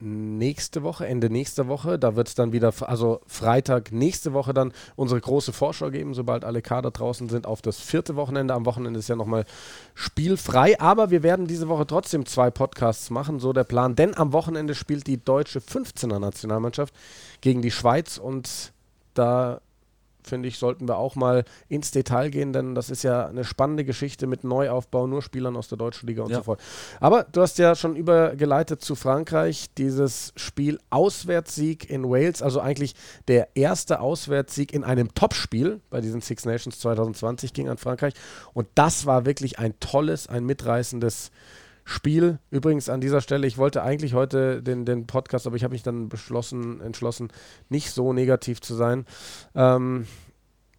nächste Woche, Ende nächster Woche. Da wird es dann wieder, also Freitag nächste Woche dann unsere große Vorschau geben, sobald alle Kader draußen sind, auf das vierte Wochenende. Am Wochenende ist ja nochmal spielfrei, aber wir werden diese Woche trotzdem zwei Podcasts machen, so der Plan. Denn am Wochenende spielt die deutsche 15er Nationalmannschaft gegen die Schweiz und da finde ich, sollten wir auch mal ins Detail gehen, denn das ist ja eine spannende Geschichte mit Neuaufbau, nur Spielern aus der deutschen Liga und ja. so fort. Aber du hast ja schon übergeleitet zu Frankreich, dieses Spiel Auswärtssieg in Wales, also eigentlich der erste Auswärtssieg in einem Topspiel bei diesen Six Nations 2020 ging an Frankreich und das war wirklich ein tolles, ein mitreißendes Spiel. Übrigens an dieser Stelle, ich wollte eigentlich heute den, den Podcast, aber ich habe mich dann beschlossen, entschlossen, nicht so negativ zu sein. Ähm,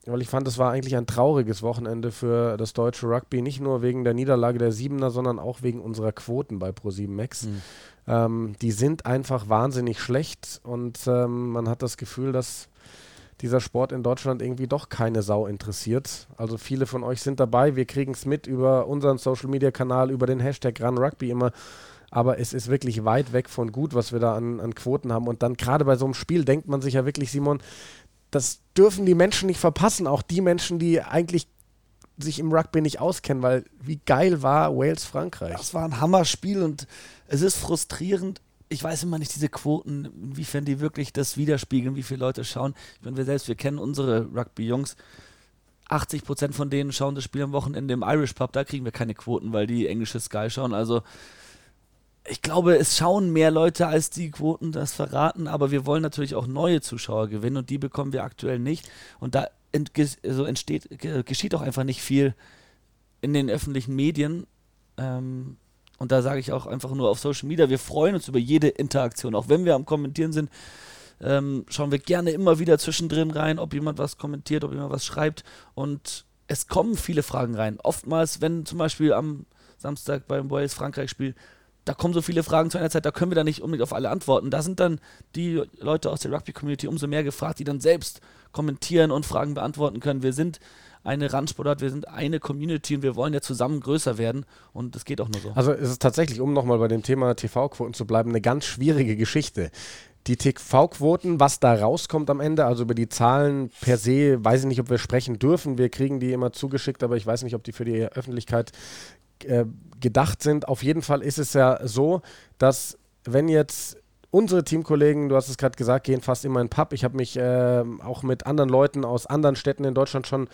weil ich fand, es war eigentlich ein trauriges Wochenende für das deutsche Rugby, nicht nur wegen der Niederlage der Siebener, sondern auch wegen unserer Quoten bei Pro7 Max. Mhm. Ähm, die sind einfach wahnsinnig schlecht und ähm, man hat das Gefühl, dass dieser Sport in Deutschland irgendwie doch keine Sau interessiert. Also viele von euch sind dabei, wir kriegen es mit über unseren Social-Media-Kanal, über den Hashtag RunRugby immer. Aber es ist wirklich weit weg von gut, was wir da an, an Quoten haben. Und dann gerade bei so einem Spiel denkt man sich ja wirklich, Simon, das dürfen die Menschen nicht verpassen. Auch die Menschen, die eigentlich sich im Rugby nicht auskennen, weil wie geil war Wales-Frankreich. Das war ein Hammerspiel und es ist frustrierend ich weiß immer nicht, diese Quoten, inwiefern die wirklich das widerspiegeln, wie viele Leute schauen. Ich meine, wir selbst, wir kennen unsere Rugby-Jungs. 80 Prozent von denen schauen das Spiel am Wochenende im Irish Pub. Da kriegen wir keine Quoten, weil die englische Sky schauen. Also, ich glaube, es schauen mehr Leute, als die Quoten das verraten. Aber wir wollen natürlich auch neue Zuschauer gewinnen und die bekommen wir aktuell nicht. Und da ent also entsteht, geschieht auch einfach nicht viel in den öffentlichen Medien. Ähm, und da sage ich auch einfach nur auf Social Media, wir freuen uns über jede Interaktion. Auch wenn wir am Kommentieren sind, ähm, schauen wir gerne immer wieder zwischendrin rein, ob jemand was kommentiert, ob jemand was schreibt. Und es kommen viele Fragen rein. Oftmals, wenn zum Beispiel am Samstag beim Wales-Frankreich-Spiel da kommen so viele Fragen zu einer Zeit, da können wir da nicht unbedingt auf alle antworten. Da sind dann die Leute aus der Rugby-Community umso mehr gefragt, die dann selbst kommentieren und Fragen beantworten können. Wir sind eine Randsportart, wir sind eine Community und wir wollen ja zusammen größer werden und das geht auch nur so. Also es ist tatsächlich, um nochmal bei dem Thema TV-Quoten zu bleiben, eine ganz schwierige Geschichte. Die TV-Quoten, was da rauskommt am Ende, also über die Zahlen per se, weiß ich nicht, ob wir sprechen dürfen. Wir kriegen die immer zugeschickt, aber ich weiß nicht, ob die für die Öffentlichkeit äh, gedacht sind. Auf jeden Fall ist es ja so, dass wenn jetzt unsere Teamkollegen, du hast es gerade gesagt, gehen fast immer in den Pub. Ich habe mich äh, auch mit anderen Leuten aus anderen Städten in Deutschland schon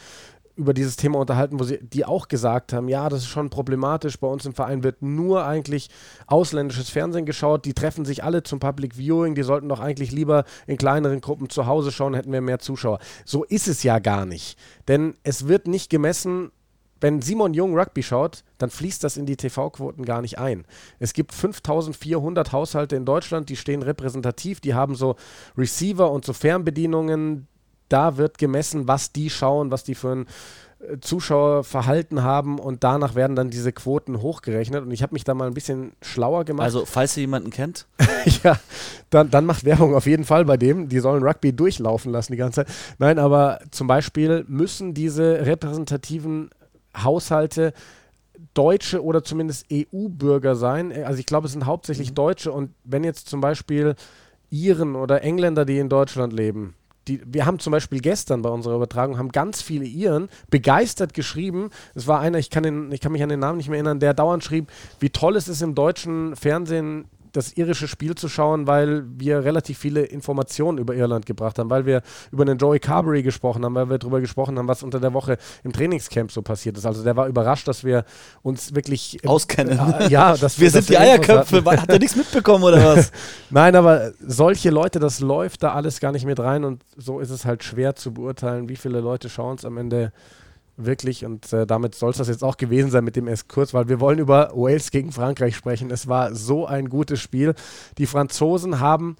über dieses Thema unterhalten, wo sie die auch gesagt haben, ja, das ist schon problematisch. Bei uns im Verein wird nur eigentlich ausländisches Fernsehen geschaut. Die treffen sich alle zum Public Viewing. Die sollten doch eigentlich lieber in kleineren Gruppen zu Hause schauen, hätten wir mehr Zuschauer. So ist es ja gar nicht. Denn es wird nicht gemessen, wenn Simon Jung Rugby schaut, dann fließt das in die TV-Quoten gar nicht ein. Es gibt 5400 Haushalte in Deutschland, die stehen repräsentativ, die haben so Receiver und so Fernbedienungen. Da wird gemessen, was die schauen, was die für ein äh, Zuschauerverhalten haben und danach werden dann diese Quoten hochgerechnet und ich habe mich da mal ein bisschen schlauer gemacht. Also, falls ihr jemanden kennt? ja, dann, dann macht Werbung auf jeden Fall bei dem. Die sollen Rugby durchlaufen lassen die ganze Zeit. Nein, aber zum Beispiel müssen diese repräsentativen Haushalte Deutsche oder zumindest EU-Bürger sein. Also ich glaube, es sind hauptsächlich mhm. Deutsche und wenn jetzt zum Beispiel Iren oder Engländer, die in Deutschland leben, die, wir haben zum Beispiel gestern bei unserer Übertragung haben ganz viele Iren begeistert geschrieben. Es war einer, ich kann, den, ich kann mich an den Namen nicht mehr erinnern, der dauernd schrieb, wie toll es ist im deutschen Fernsehen das irische Spiel zu schauen, weil wir relativ viele Informationen über Irland gebracht haben, weil wir über den Joey Carberry gesprochen haben, weil wir darüber gesprochen haben, was unter der Woche im Trainingscamp so passiert ist. Also der war überrascht, dass wir uns wirklich auskennen. Äh, ja, dass wir, wir sind die Eierköpfe. Hat er nichts mitbekommen oder was? Nein, aber solche Leute, das läuft da alles gar nicht mit rein und so ist es halt schwer zu beurteilen, wie viele Leute schauen es am Ende wirklich. Und äh, damit soll es das jetzt auch gewesen sein mit dem Eskurz, weil wir wollen über Wales gegen Frankreich sprechen. Es war so ein gutes Spiel. Die Franzosen haben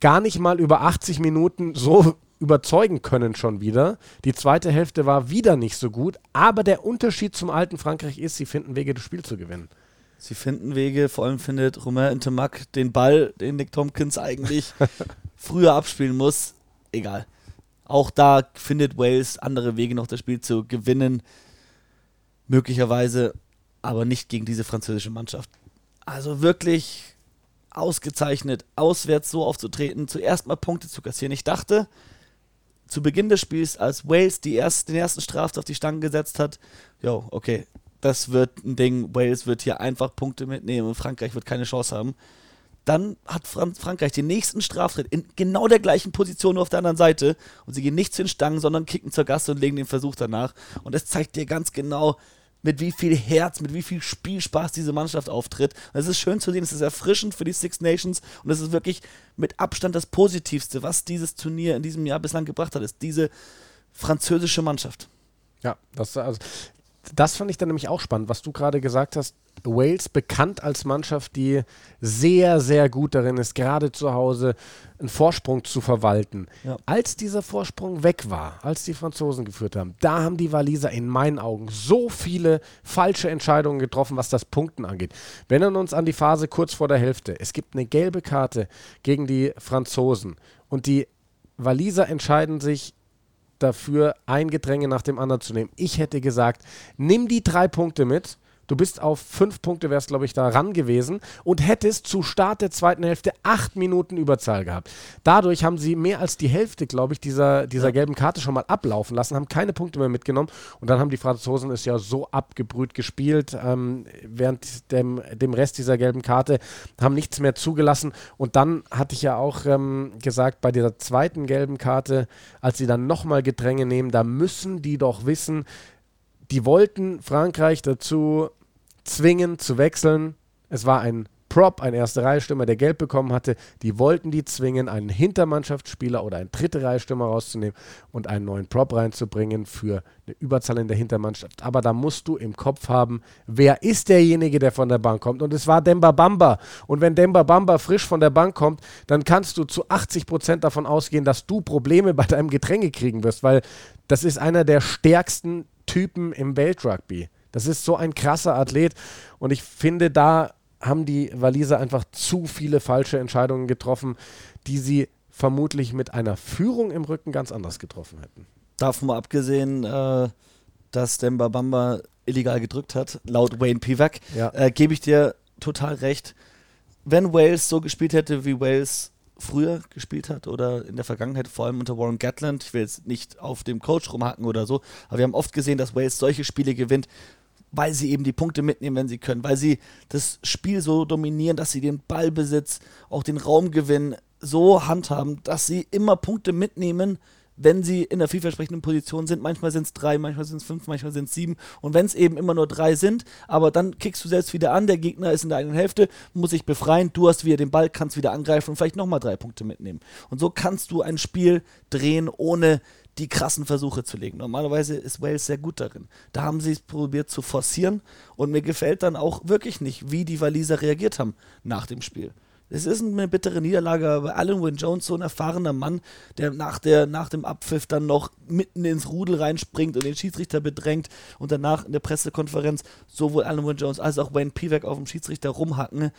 gar nicht mal über 80 Minuten so überzeugen können schon wieder. Die zweite Hälfte war wieder nicht so gut, aber der Unterschied zum alten Frankreich ist, sie finden Wege, das Spiel zu gewinnen. Sie finden Wege, vor allem findet Romain Intemac den Ball, den Nick Tompkins eigentlich früher abspielen muss. Egal. Auch da findet Wales andere Wege noch das Spiel zu gewinnen. Möglicherweise, aber nicht gegen diese französische Mannschaft. Also wirklich ausgezeichnet, auswärts so aufzutreten, zuerst mal Punkte zu kassieren. Ich dachte, zu Beginn des Spiels, als Wales erst, den ersten Strafstoff auf die Stange gesetzt hat, jo, okay, das wird ein Ding. Wales wird hier einfach Punkte mitnehmen und Frankreich wird keine Chance haben. Dann hat Fran Frankreich den nächsten Straftritt in genau der gleichen Position nur auf der anderen Seite und sie gehen nicht zu den Stangen, sondern kicken zur Gasse und legen den Versuch danach. Und das zeigt dir ganz genau, mit wie viel Herz, mit wie viel Spielspaß diese Mannschaft auftritt. Und es ist schön zu sehen, es ist erfrischend für die Six Nations und es ist wirklich mit Abstand das Positivste, was dieses Turnier in diesem Jahr bislang gebracht hat, ist diese französische Mannschaft. Ja, das, also, das fand ich dann nämlich auch spannend, was du gerade gesagt hast. Wales bekannt als Mannschaft, die sehr, sehr gut darin ist, gerade zu Hause einen Vorsprung zu verwalten. Ja. Als dieser Vorsprung weg war, als die Franzosen geführt haben, da haben die Waliser in meinen Augen so viele falsche Entscheidungen getroffen, was das Punkten angeht. Wir erinnern uns an die Phase kurz vor der Hälfte. Es gibt eine gelbe Karte gegen die Franzosen und die Waliser entscheiden sich dafür, ein Gedränge nach dem anderen zu nehmen. Ich hätte gesagt, nimm die drei Punkte mit Du bist auf fünf Punkte, wärst, glaube ich, da ran gewesen und hättest zu Start der zweiten Hälfte acht Minuten Überzahl gehabt. Dadurch haben sie mehr als die Hälfte, glaube ich, dieser, dieser ja. gelben Karte schon mal ablaufen lassen, haben keine Punkte mehr mitgenommen und dann haben die Franzosen es ja so abgebrüht gespielt, ähm, während dem, dem Rest dieser gelben Karte, haben nichts mehr zugelassen und dann hatte ich ja auch ähm, gesagt, bei dieser zweiten gelben Karte, als sie dann nochmal Gedränge nehmen, da müssen die doch wissen, die wollten Frankreich dazu zwingen zu wechseln. Es war ein Prop, ein erste Reihe-Stürmer, der Geld bekommen hatte. Die wollten die zwingen, einen Hintermannschaftsspieler oder einen dritte Reihe-Stürmer rauszunehmen und einen neuen Prop reinzubringen für eine Überzahl in der Hintermannschaft. Aber da musst du im Kopf haben, wer ist derjenige, der von der Bank kommt. Und es war Demba Bamba. Und wenn Demba Bamba frisch von der Bank kommt, dann kannst du zu 80 Prozent davon ausgehen, dass du Probleme bei deinem Getränke kriegen wirst, weil das ist einer der stärksten Typen im Weltrugby. Das ist so ein krasser Athlet und ich finde, da haben die Waliser einfach zu viele falsche Entscheidungen getroffen, die sie vermutlich mit einer Führung im Rücken ganz anders getroffen hätten. Davon mal abgesehen, äh, dass Demba Bamba illegal gedrückt hat, laut Wayne Pivak, ja. äh, gebe ich dir total recht. Wenn Wales so gespielt hätte, wie Wales früher gespielt hat oder in der Vergangenheit, vor allem unter Warren Gatland, ich will jetzt nicht auf dem Coach rumhacken oder so, aber wir haben oft gesehen, dass Wales solche Spiele gewinnt, weil sie eben die Punkte mitnehmen, wenn sie können, weil sie das Spiel so dominieren, dass sie den Ballbesitz, auch den Raumgewinn so handhaben, dass sie immer Punkte mitnehmen, wenn sie in der vielversprechenden Position sind. Manchmal sind es drei, manchmal sind es fünf, manchmal sind es sieben. Und wenn es eben immer nur drei sind, aber dann kickst du selbst wieder an, der Gegner ist in der eigenen Hälfte, muss sich befreien, du hast wieder den Ball, kannst wieder angreifen und vielleicht nochmal drei Punkte mitnehmen. Und so kannst du ein Spiel drehen, ohne die krassen Versuche zu legen. Normalerweise ist Wales sehr gut darin. Da haben sie es probiert zu forcieren und mir gefällt dann auch wirklich nicht, wie die Waliser reagiert haben nach dem Spiel. Es ist eine bittere Niederlage, aber Alan Wynne Jones, so ein erfahrener Mann, der nach, der nach dem Abpfiff dann noch mitten ins Rudel reinspringt und den Schiedsrichter bedrängt und danach in der Pressekonferenz sowohl Alan Wynne Jones als auch Wayne Pivak auf dem Schiedsrichter rumhacken,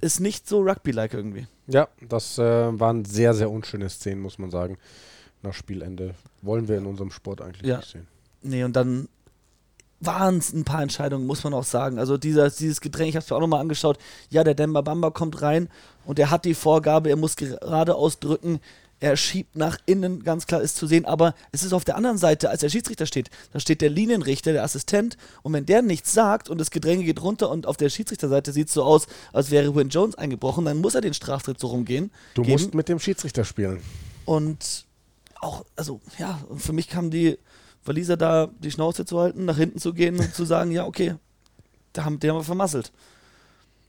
ist nicht so Rugby-like irgendwie. Ja, das äh, waren sehr, sehr unschöne Szenen, muss man sagen. Nach Spielende. Wollen wir in unserem Sport eigentlich ja. nicht sehen. Nee, und dann waren es ein paar Entscheidungen, muss man auch sagen. Also dieser, dieses Getränk, ich habe es mir auch nochmal angeschaut. Ja, der Demba Bamba kommt rein und er hat die Vorgabe, er muss geradeaus drücken. Er schiebt nach innen, ganz klar ist zu sehen, aber es ist auf der anderen Seite, als der Schiedsrichter steht, da steht der Linienrichter, der Assistent, und wenn der nichts sagt und das Gedränge geht runter und auf der Schiedsrichterseite sieht es so aus, als wäre Win Jones eingebrochen, dann muss er den Straftritt so rumgehen. Du geben. musst mit dem Schiedsrichter spielen. Und auch, also ja, für mich kam die Waliser da die Schnauze zu halten, nach hinten zu gehen und zu sagen, ja, okay, da haben, die haben wir vermasselt.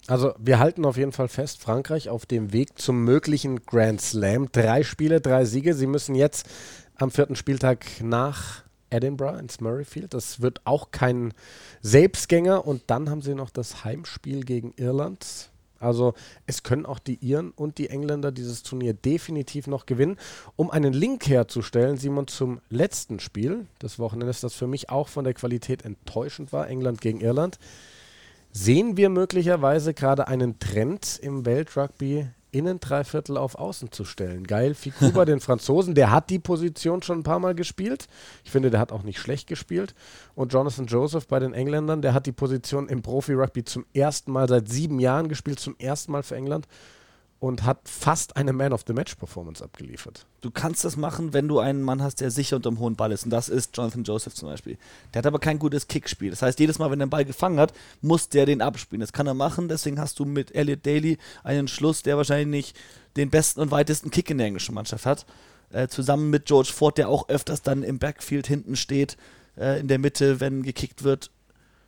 Also wir halten auf jeden Fall fest, Frankreich auf dem Weg zum möglichen Grand Slam. Drei Spiele, drei Siege. Sie müssen jetzt am vierten Spieltag nach Edinburgh ins Murrayfield. Das wird auch kein Selbstgänger. Und dann haben sie noch das Heimspiel gegen Irland. Also es können auch die Iren und die Engländer dieses Turnier definitiv noch gewinnen. Um einen Link herzustellen, Simon, zum letzten Spiel des Wochenendes, das für mich auch von der Qualität enttäuschend war, England gegen Irland, sehen wir möglicherweise gerade einen Trend im Weltrugby innen drei Viertel auf Außen zu stellen. Geil, Fikuba, den Franzosen, der hat die Position schon ein paar Mal gespielt. Ich finde, der hat auch nicht schlecht gespielt. Und Jonathan Joseph bei den Engländern, der hat die Position im Profi-Rugby zum ersten Mal seit sieben Jahren gespielt, zum ersten Mal für England und hat fast eine Man of the Match Performance abgeliefert. Du kannst das machen, wenn du einen Mann hast, der sicher unterm hohen Ball ist. Und das ist Jonathan Joseph zum Beispiel. Der hat aber kein gutes Kickspiel. Das heißt, jedes Mal, wenn er den Ball gefangen hat, muss der den abspielen. Das kann er machen. Deswegen hast du mit Elliot Daly einen Schluss, der wahrscheinlich den besten und weitesten Kick in der englischen Mannschaft hat. Äh, zusammen mit George Ford, der auch öfters dann im Backfield hinten steht, äh, in der Mitte, wenn gekickt wird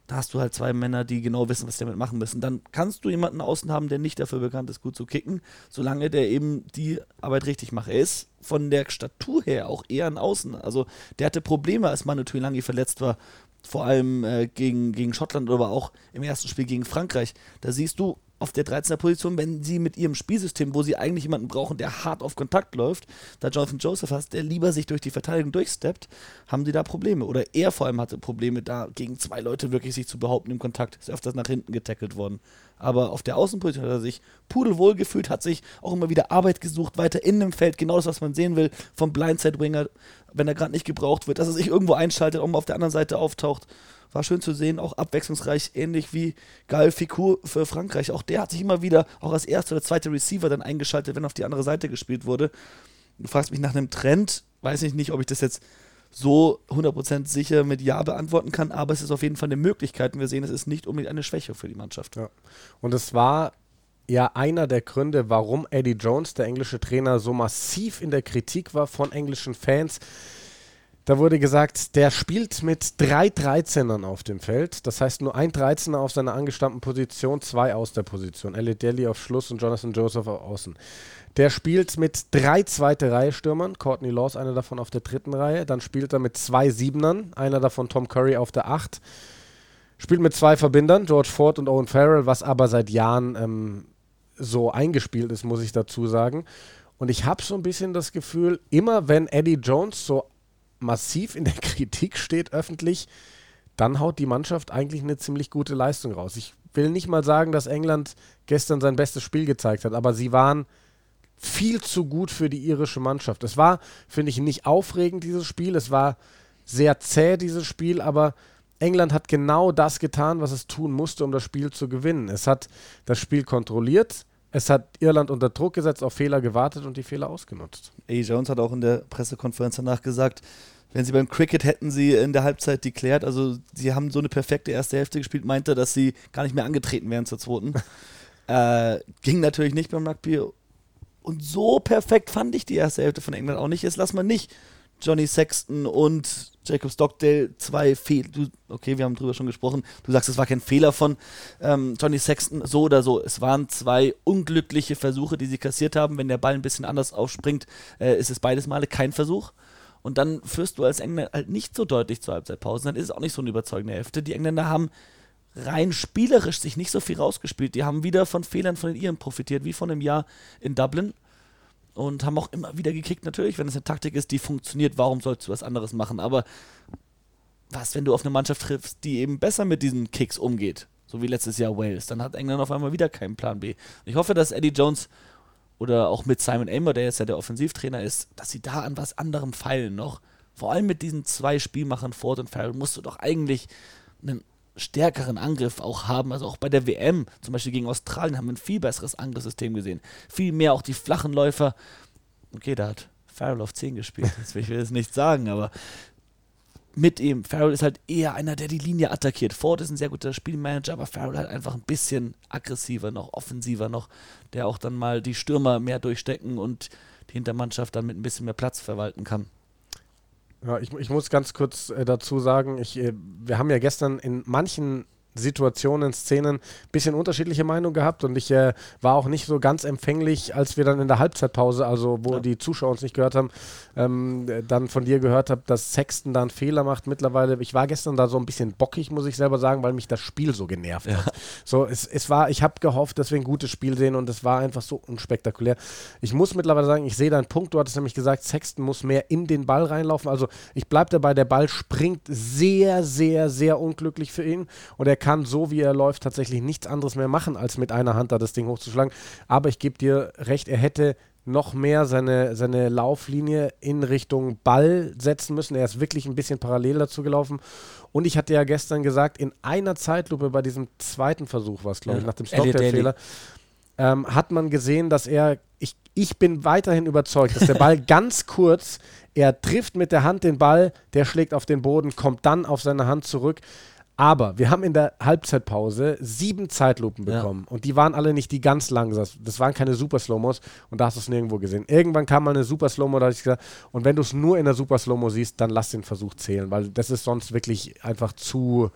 da hast du halt zwei Männer, die genau wissen, was sie damit machen müssen. Dann kannst du jemanden außen haben, der nicht dafür bekannt ist, gut zu kicken, solange der eben die Arbeit richtig macht. Er ist von der Statur her auch eher ein Außen. Also der hatte Probleme, als Manu Tuilangi verletzt war, vor allem äh, gegen, gegen Schottland, aber auch im ersten Spiel gegen Frankreich. Da siehst du, auf der 13er Position, wenn sie mit ihrem Spielsystem, wo sie eigentlich jemanden brauchen, der hart auf Kontakt läuft, da Jonathan Joseph hast, der lieber sich durch die Verteidigung durchsteppt, haben die da Probleme. Oder er vor allem hatte Probleme, da gegen zwei Leute wirklich sich zu behaupten im Kontakt. Ist öfters nach hinten getackelt worden. Aber auf der Außenposition hat er sich pudelwohl gefühlt, hat sich auch immer wieder Arbeit gesucht, weiter in dem Feld, genau das, was man sehen will, vom Blindside-Winger, wenn er gerade nicht gebraucht wird, dass er sich irgendwo einschaltet und auf der anderen Seite auftaucht. War schön zu sehen, auch abwechslungsreich, ähnlich wie Gal Ficou für Frankreich. Auch der hat sich immer wieder, auch als erster oder zweiter Receiver dann eingeschaltet, wenn auf die andere Seite gespielt wurde. Du fragst mich nach einem Trend, weiß ich nicht, ob ich das jetzt so 100% sicher mit Ja beantworten kann, aber es ist auf jeden Fall eine Möglichkeit und wir sehen, es ist nicht unbedingt eine Schwäche für die Mannschaft. Ja. Und es war ja einer der Gründe, warum Eddie Jones, der englische Trainer, so massiv in der Kritik war von englischen Fans da wurde gesagt, der spielt mit drei 13ern auf dem Feld. Das heißt nur ein 13er auf seiner angestammten Position, zwei aus der Position. Elliot Daly auf Schluss und Jonathan Joseph auf Außen. Der spielt mit drei zweite Reihe Stürmern. Courtney Laws, einer davon auf der dritten Reihe. Dann spielt er mit zwei Siebenern. Einer davon Tom Curry auf der acht. Spielt mit zwei Verbindern, George Ford und Owen Farrell, was aber seit Jahren ähm, so eingespielt ist, muss ich dazu sagen. Und ich habe so ein bisschen das Gefühl, immer wenn Eddie Jones so massiv in der Kritik steht öffentlich, dann haut die Mannschaft eigentlich eine ziemlich gute Leistung raus. Ich will nicht mal sagen, dass England gestern sein bestes Spiel gezeigt hat, aber sie waren viel zu gut für die irische Mannschaft. Es war, finde ich, nicht aufregend, dieses Spiel. Es war sehr zäh, dieses Spiel, aber England hat genau das getan, was es tun musste, um das Spiel zu gewinnen. Es hat das Spiel kontrolliert, es hat Irland unter Druck gesetzt, auf Fehler gewartet und die Fehler ausgenutzt. A. Jones hat auch in der Pressekonferenz danach gesagt, wenn sie beim Cricket hätten sie in der Halbzeit deklärt, also sie haben so eine perfekte erste Hälfte gespielt, meinte, dass sie gar nicht mehr angetreten wären zur zweiten. äh, ging natürlich nicht beim Rugby. Und so perfekt fand ich die erste Hälfte von England auch nicht. Jetzt lass mal nicht Johnny Sexton und Jacob Stockdale zwei Fehler. Okay, wir haben drüber schon gesprochen. Du sagst, es war kein Fehler von ähm, Johnny Sexton, so oder so. Es waren zwei unglückliche Versuche, die sie kassiert haben. Wenn der Ball ein bisschen anders aufspringt, äh, ist es beides Male kein Versuch. Und dann führst du als Engländer halt nicht so deutlich zur Halbzeitpause. Dann ist es auch nicht so eine überzeugende Hälfte. Die Engländer haben rein spielerisch sich nicht so viel rausgespielt. Die haben wieder von Fehlern von den Iren profitiert, wie von einem Jahr in Dublin und haben auch immer wieder gekickt, natürlich, wenn es eine Taktik ist, die funktioniert, warum sollst du was anderes machen? Aber was, wenn du auf eine Mannschaft triffst, die eben besser mit diesen Kicks umgeht, so wie letztes Jahr Wales, dann hat England auf einmal wieder keinen Plan B. Ich hoffe, dass Eddie Jones oder auch mit Simon Amer, der jetzt ja der Offensivtrainer ist, dass sie da an was anderem feilen noch. Vor allem mit diesen zwei Spielmachern Ford und Farrell musst du doch eigentlich einen stärkeren Angriff auch haben. Also auch bei der WM, zum Beispiel gegen Australien, haben wir ein viel besseres Angriffssystem gesehen. Viel mehr auch die flachen Läufer. Okay, da hat Farrell auf 10 gespielt. Das will ich jetzt nicht sagen, aber mit ihm. Farrell ist halt eher einer, der die Linie attackiert. Ford ist ein sehr guter Spielmanager, aber Farrell halt einfach ein bisschen aggressiver noch, offensiver noch, der auch dann mal die Stürmer mehr durchstecken und die Hintermannschaft dann mit ein bisschen mehr Platz verwalten kann. Ja, ich, ich muss ganz kurz äh, dazu sagen, ich, äh, wir haben ja gestern in manchen Situationen, Szenen ein bisschen unterschiedliche Meinung gehabt und ich äh, war auch nicht so ganz empfänglich, als wir dann in der Halbzeitpause, also wo ja. die Zuschauer uns nicht gehört haben, ähm, dann von dir gehört habe, dass Sexton da einen Fehler macht mittlerweile. Ich war gestern da so ein bisschen bockig, muss ich selber sagen, weil mich das Spiel so genervt ja. hat. So, es, es war, ich habe gehofft, dass wir ein gutes Spiel sehen und es war einfach so unspektakulär. Ich muss mittlerweile sagen, ich sehe deinen Punkt, du hattest nämlich gesagt, Sexton muss mehr in den Ball reinlaufen. Also ich bleibe dabei, der Ball springt sehr, sehr, sehr unglücklich für ihn und er kann so, wie er läuft, tatsächlich nichts anderes mehr machen, als mit einer Hand da das Ding hochzuschlagen. Aber ich gebe dir recht, er hätte noch mehr seine, seine Lauflinie in Richtung Ball setzen müssen. Er ist wirklich ein bisschen parallel dazu gelaufen. Und ich hatte ja gestern gesagt, in einer Zeitlupe bei diesem zweiten Versuch, was glaube ich, ja. nach dem Stockdale-Fehler, ähm, hat man gesehen, dass er, ich, ich bin weiterhin überzeugt, dass der Ball ganz kurz, er trifft mit der Hand den Ball, der schlägt auf den Boden, kommt dann auf seine Hand zurück. Aber wir haben in der Halbzeitpause sieben Zeitlupen bekommen ja. und die waren alle nicht die ganz langsam. Das waren keine Super Slowmos und da hast du es nirgendwo gesehen. Irgendwann kam mal eine Super Slowmo, da habe ich gesagt, und wenn du es nur in der Super Slowmo siehst, dann lass den Versuch zählen, weil das ist sonst wirklich einfach zu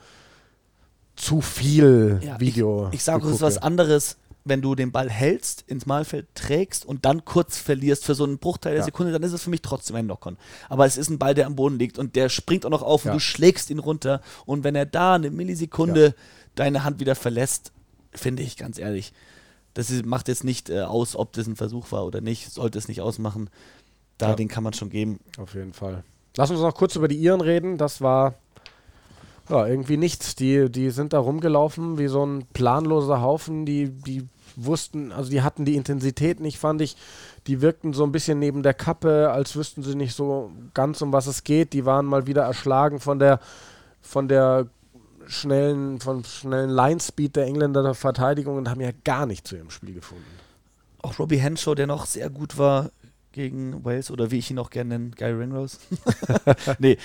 zu viel ja, Video. Ich, ich sage, es ist was anderes, wenn du den Ball hältst, ins Malfeld trägst und dann kurz verlierst für so einen Bruchteil der ja. Sekunde, dann ist es für mich trotzdem ein Knock-on. Aber es ist ein Ball, der am Boden liegt und der springt auch noch auf ja. und du schlägst ihn runter. Und wenn er da eine Millisekunde ja. deine Hand wieder verlässt, finde ich ganz ehrlich, das macht jetzt nicht äh, aus, ob das ein Versuch war oder nicht, sollte es nicht ausmachen. Da, den kann man schon geben. Auf jeden Fall. Lass uns noch kurz über die Iren reden. Das war ja, irgendwie nichts. Die, die sind da rumgelaufen wie so ein planloser Haufen. Die, die wussten, also die hatten die Intensität nicht, fand ich. Die wirkten so ein bisschen neben der Kappe, als wüssten sie nicht so ganz, um was es geht. Die waren mal wieder erschlagen von der, von der schnellen, von schnellen Linespeed der Engländer der Verteidigung und haben ja gar nicht zu ihrem Spiel gefunden. Auch Robbie Henshaw, der noch sehr gut war gegen Wales oder wie ich ihn auch gerne nenne, Guy Ringrose. nee,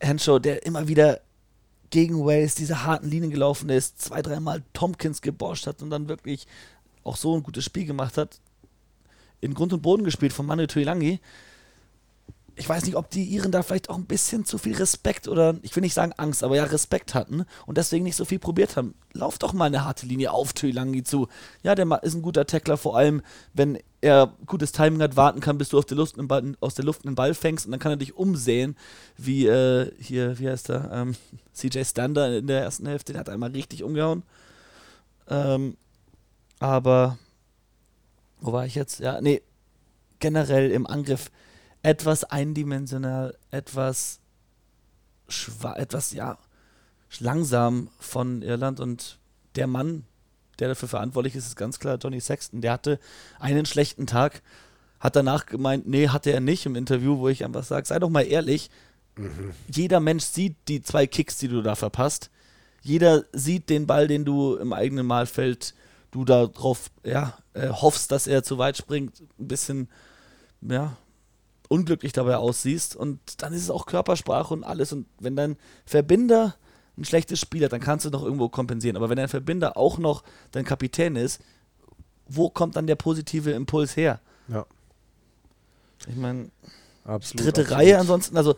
Henshaw, der immer wieder gegen Wales diese harten Linien gelaufen ist, zwei, dreimal Tompkins geboscht hat und dann wirklich auch so ein gutes Spiel gemacht hat, in Grund und Boden gespielt von Manu Tuilangi. Ich weiß nicht, ob die Iren da vielleicht auch ein bisschen zu viel Respekt oder, ich will nicht sagen Angst, aber ja Respekt hatten und deswegen nicht so viel probiert haben. Lauf doch mal eine harte Linie auf Tuilangi zu. Ja, der ist ein guter Tackler, vor allem, wenn er gutes Timing hat, warten kann, bis du der Ball, aus der Luft einen Ball fängst und dann kann er dich umsehen, wie äh, hier, wie heißt er, ähm, CJ Stander in der ersten Hälfte, der hat einmal richtig umgehauen. Ähm, aber, wo war ich jetzt? Ja, nee, generell im Angriff etwas eindimensional, etwas, etwas, ja, langsam von Irland und der Mann, der dafür verantwortlich ist, ist ganz klar Johnny Sexton. Der hatte einen schlechten Tag, hat danach gemeint, nee, hatte er nicht im Interview, wo ich einfach sage, sei doch mal ehrlich, mhm. jeder Mensch sieht die zwei Kicks, die du da verpasst. Jeder sieht den Ball, den du im eigenen Malfeld, du darauf ja, äh, hoffst, dass er zu weit springt, ein bisschen ja, unglücklich dabei aussiehst. Und dann ist es auch Körpersprache und alles. Und wenn dein Verbinder ein schlechtes Spiel hat, dann kannst du noch irgendwo kompensieren. Aber wenn dein Verbinder auch noch dein Kapitän ist, wo kommt dann der positive Impuls her? Ja. Ich meine, dritte absolut. Reihe ansonsten, also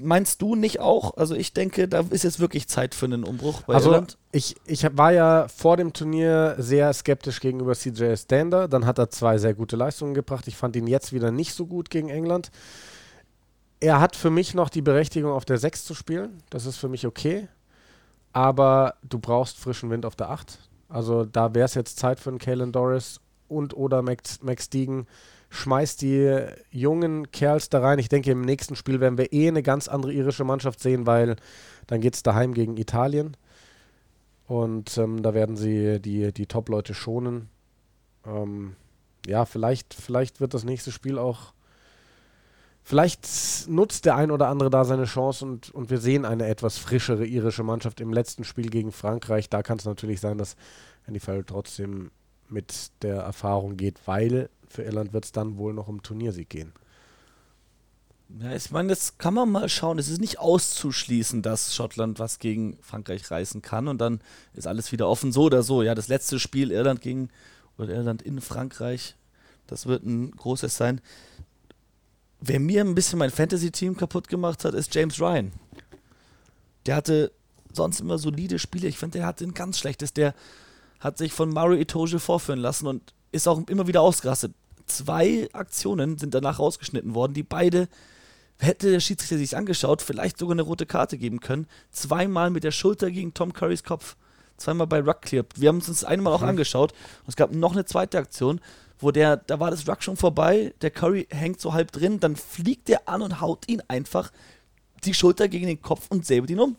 meinst du nicht auch? Also ich denke, da ist jetzt wirklich Zeit für einen Umbruch bei also Irland. Ich, ich war ja vor dem Turnier sehr skeptisch gegenüber CJ Stander. Dann hat er zwei sehr gute Leistungen gebracht. Ich fand ihn jetzt wieder nicht so gut gegen England. Er hat für mich noch die Berechtigung, auf der 6 zu spielen. Das ist für mich okay. Aber du brauchst frischen Wind auf der 8. Also da wäre es jetzt Zeit für einen Kalen Doris und oder Max, Max Deegan schmeißt die jungen Kerls da rein. Ich denke, im nächsten Spiel werden wir eh eine ganz andere irische Mannschaft sehen, weil dann geht es daheim gegen Italien. Und ähm, da werden sie die, die Top-Leute schonen. Ähm, ja, vielleicht, vielleicht wird das nächste Spiel auch. Vielleicht nutzt der ein oder andere da seine Chance und, und wir sehen eine etwas frischere irische Mannschaft im letzten Spiel gegen Frankreich. Da kann es natürlich sein, dass NFL trotzdem mit der Erfahrung geht, weil für Irland wird es dann wohl noch um Turniersieg gehen. Ja, ich meine, das kann man mal schauen. Es ist nicht auszuschließen, dass Schottland was gegen Frankreich reißen kann und dann ist alles wieder offen, so oder so. Ja, das letzte Spiel Irland gegen oder Irland in Frankreich, das wird ein großes sein. Wer mir ein bisschen mein Fantasy-Team kaputt gemacht hat, ist James Ryan. Der hatte sonst immer solide Spiele. Ich finde, der hatte ein ganz schlechtes. Der hat sich von Mario Itoje vorführen lassen und ist auch immer wieder ausgerastet zwei Aktionen sind danach rausgeschnitten worden, die beide, hätte der Schiedsrichter sich angeschaut, vielleicht sogar eine rote Karte geben können. Zweimal mit der Schulter gegen Tom Currys Kopf. Zweimal bei Ruck Clear. Wir haben uns das einmal auch mhm. angeschaut. Und es gab noch eine zweite Aktion, wo der, da war das Ruck schon vorbei, der Curry hängt so halb drin, dann fliegt der an und haut ihn einfach die Schulter gegen den Kopf und säbelt ihn um.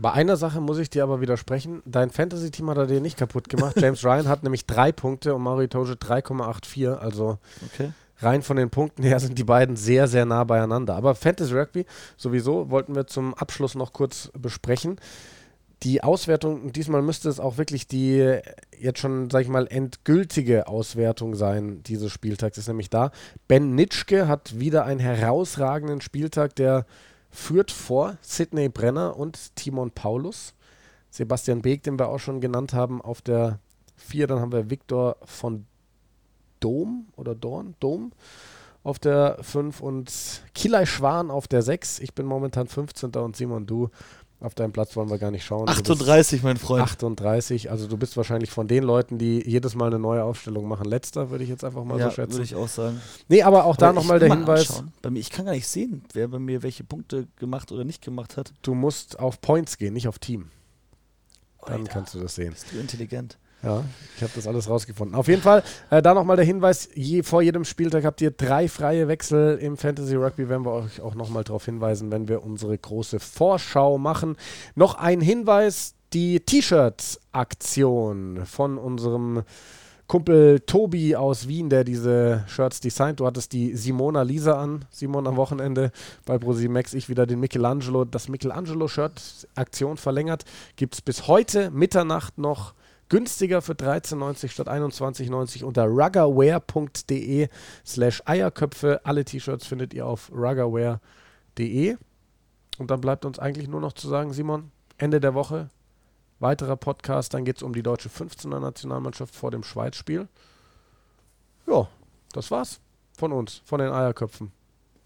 Bei einer Sache muss ich dir aber widersprechen. Dein Fantasy-Team hat er dir nicht kaputt gemacht. James Ryan hat nämlich drei Punkte und Mario Toge 3,84. Also okay. rein von den Punkten her sind die beiden sehr, sehr nah beieinander. Aber Fantasy Rugby sowieso wollten wir zum Abschluss noch kurz besprechen. Die Auswertung, diesmal müsste es auch wirklich die jetzt schon, sag ich mal, endgültige Auswertung sein dieses Spieltags, ist nämlich da. Ben Nitschke hat wieder einen herausragenden Spieltag, der führt vor Sidney Brenner und Timon Paulus. Sebastian Beek, den wir auch schon genannt haben, auf der 4. Dann haben wir Viktor von Dom oder Dorn, Dom auf der 5 und Kilai Schwan auf der 6. Ich bin momentan 15. und Simon, du auf deinem Platz wollen wir gar nicht schauen. 38, mein Freund. 38, also du bist wahrscheinlich von den Leuten, die jedes Mal eine neue Aufstellung machen. Letzter, würde ich jetzt einfach mal ja, so schätzen. würde ich auch sagen. Nee, aber auch aber da nochmal der Hinweis. Bei mir, ich kann gar nicht sehen, wer bei mir welche Punkte gemacht oder nicht gemacht hat. Du musst auf Points gehen, nicht auf Team. Dann Alter, kannst du das sehen. Bist du intelligent. Ja, ich habe das alles rausgefunden. Auf jeden Fall, äh, da nochmal der Hinweis, je, vor jedem Spieltag habt ihr drei freie Wechsel im Fantasy Rugby, werden wir euch auch nochmal darauf hinweisen, wenn wir unsere große Vorschau machen. Noch ein Hinweis, die T-Shirt-Aktion von unserem Kumpel Tobi aus Wien, der diese Shirts designt. Du hattest die Simona Lisa an, Simon am Wochenende bei ProSimax. Ich wieder den Michelangelo, das Michelangelo-Shirt-Aktion verlängert. Gibt es bis heute Mitternacht noch günstiger für 13,90 statt 21,90 unter ruggerwear.de slash Eierköpfe. Alle T-Shirts findet ihr auf ruggerwear.de. Und dann bleibt uns eigentlich nur noch zu sagen, Simon, Ende der Woche, weiterer Podcast, dann geht es um die deutsche 15er Nationalmannschaft vor dem Schweiz-Spiel. Ja, das war's von uns, von den Eierköpfen.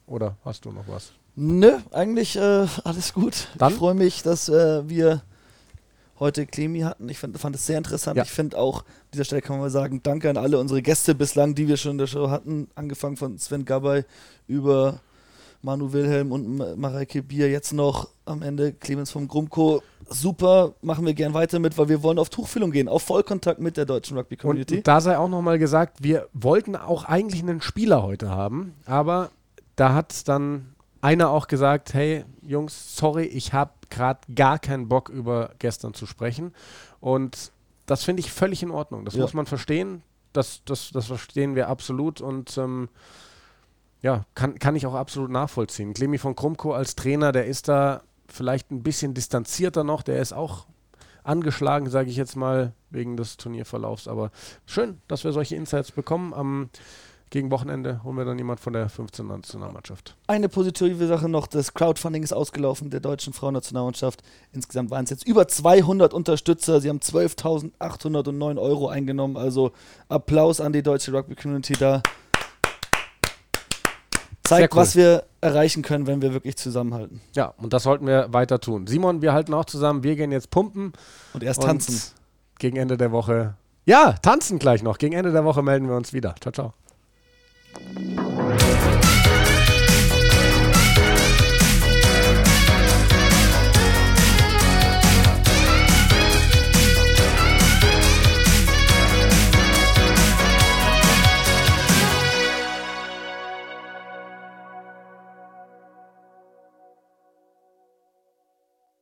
Oder hast du noch was? Nö, eigentlich äh, alles gut. Dann? Ich freue mich, dass äh, wir heute Clemi hatten. Ich fand, fand es sehr interessant. Ja. Ich finde auch, an dieser Stelle kann man mal sagen, danke an alle unsere Gäste bislang, die wir schon in der Show hatten. Angefangen von Sven Gabay über Manu Wilhelm und Mareike Bier. Jetzt noch am Ende Clemens vom Grumko. Super, machen wir gern weiter mit, weil wir wollen auf Tuchfüllung gehen, auf Vollkontakt mit der deutschen Rugby-Community. Und da sei auch nochmal gesagt, wir wollten auch eigentlich einen Spieler heute haben, aber da hat dann einer auch gesagt, hey Jungs, sorry, ich habe gerade gar keinen Bock, über gestern zu sprechen. Und das finde ich völlig in Ordnung. Das Ja. muss man verstehen. Das, das, das verstehen wir absolut. Und ähm, ja, kann, kann ich auch absolut nachvollziehen. Clemi von Krumko als Trainer, der ist da vielleicht ein bisschen distanzierter noch. Der ist auch angeschlagen, sage ich jetzt mal, wegen des Turnierverlaufs. Aber schön, dass wir solche Insights bekommen. Am gegen Wochenende holen wir dann jemand von der 15. Nationalmannschaft. Eine positive Sache noch, das Crowdfunding ist ausgelaufen der deutschen Frauennationalmannschaft. Insgesamt waren es jetzt über 200 Unterstützer. Sie haben 12.809 Euro eingenommen. Also Applaus an die deutsche Rugby-Community da. Zeigt, cool. was wir erreichen können, wenn wir wirklich zusammenhalten. Ja, und das sollten wir weiter tun. Simon, wir halten auch zusammen. Wir gehen jetzt pumpen. Und erst und tanzen. Gegen Ende der Woche. Ja, tanzen gleich noch. Gegen Ende der Woche melden wir uns wieder. Ciao, ciao. Thank you.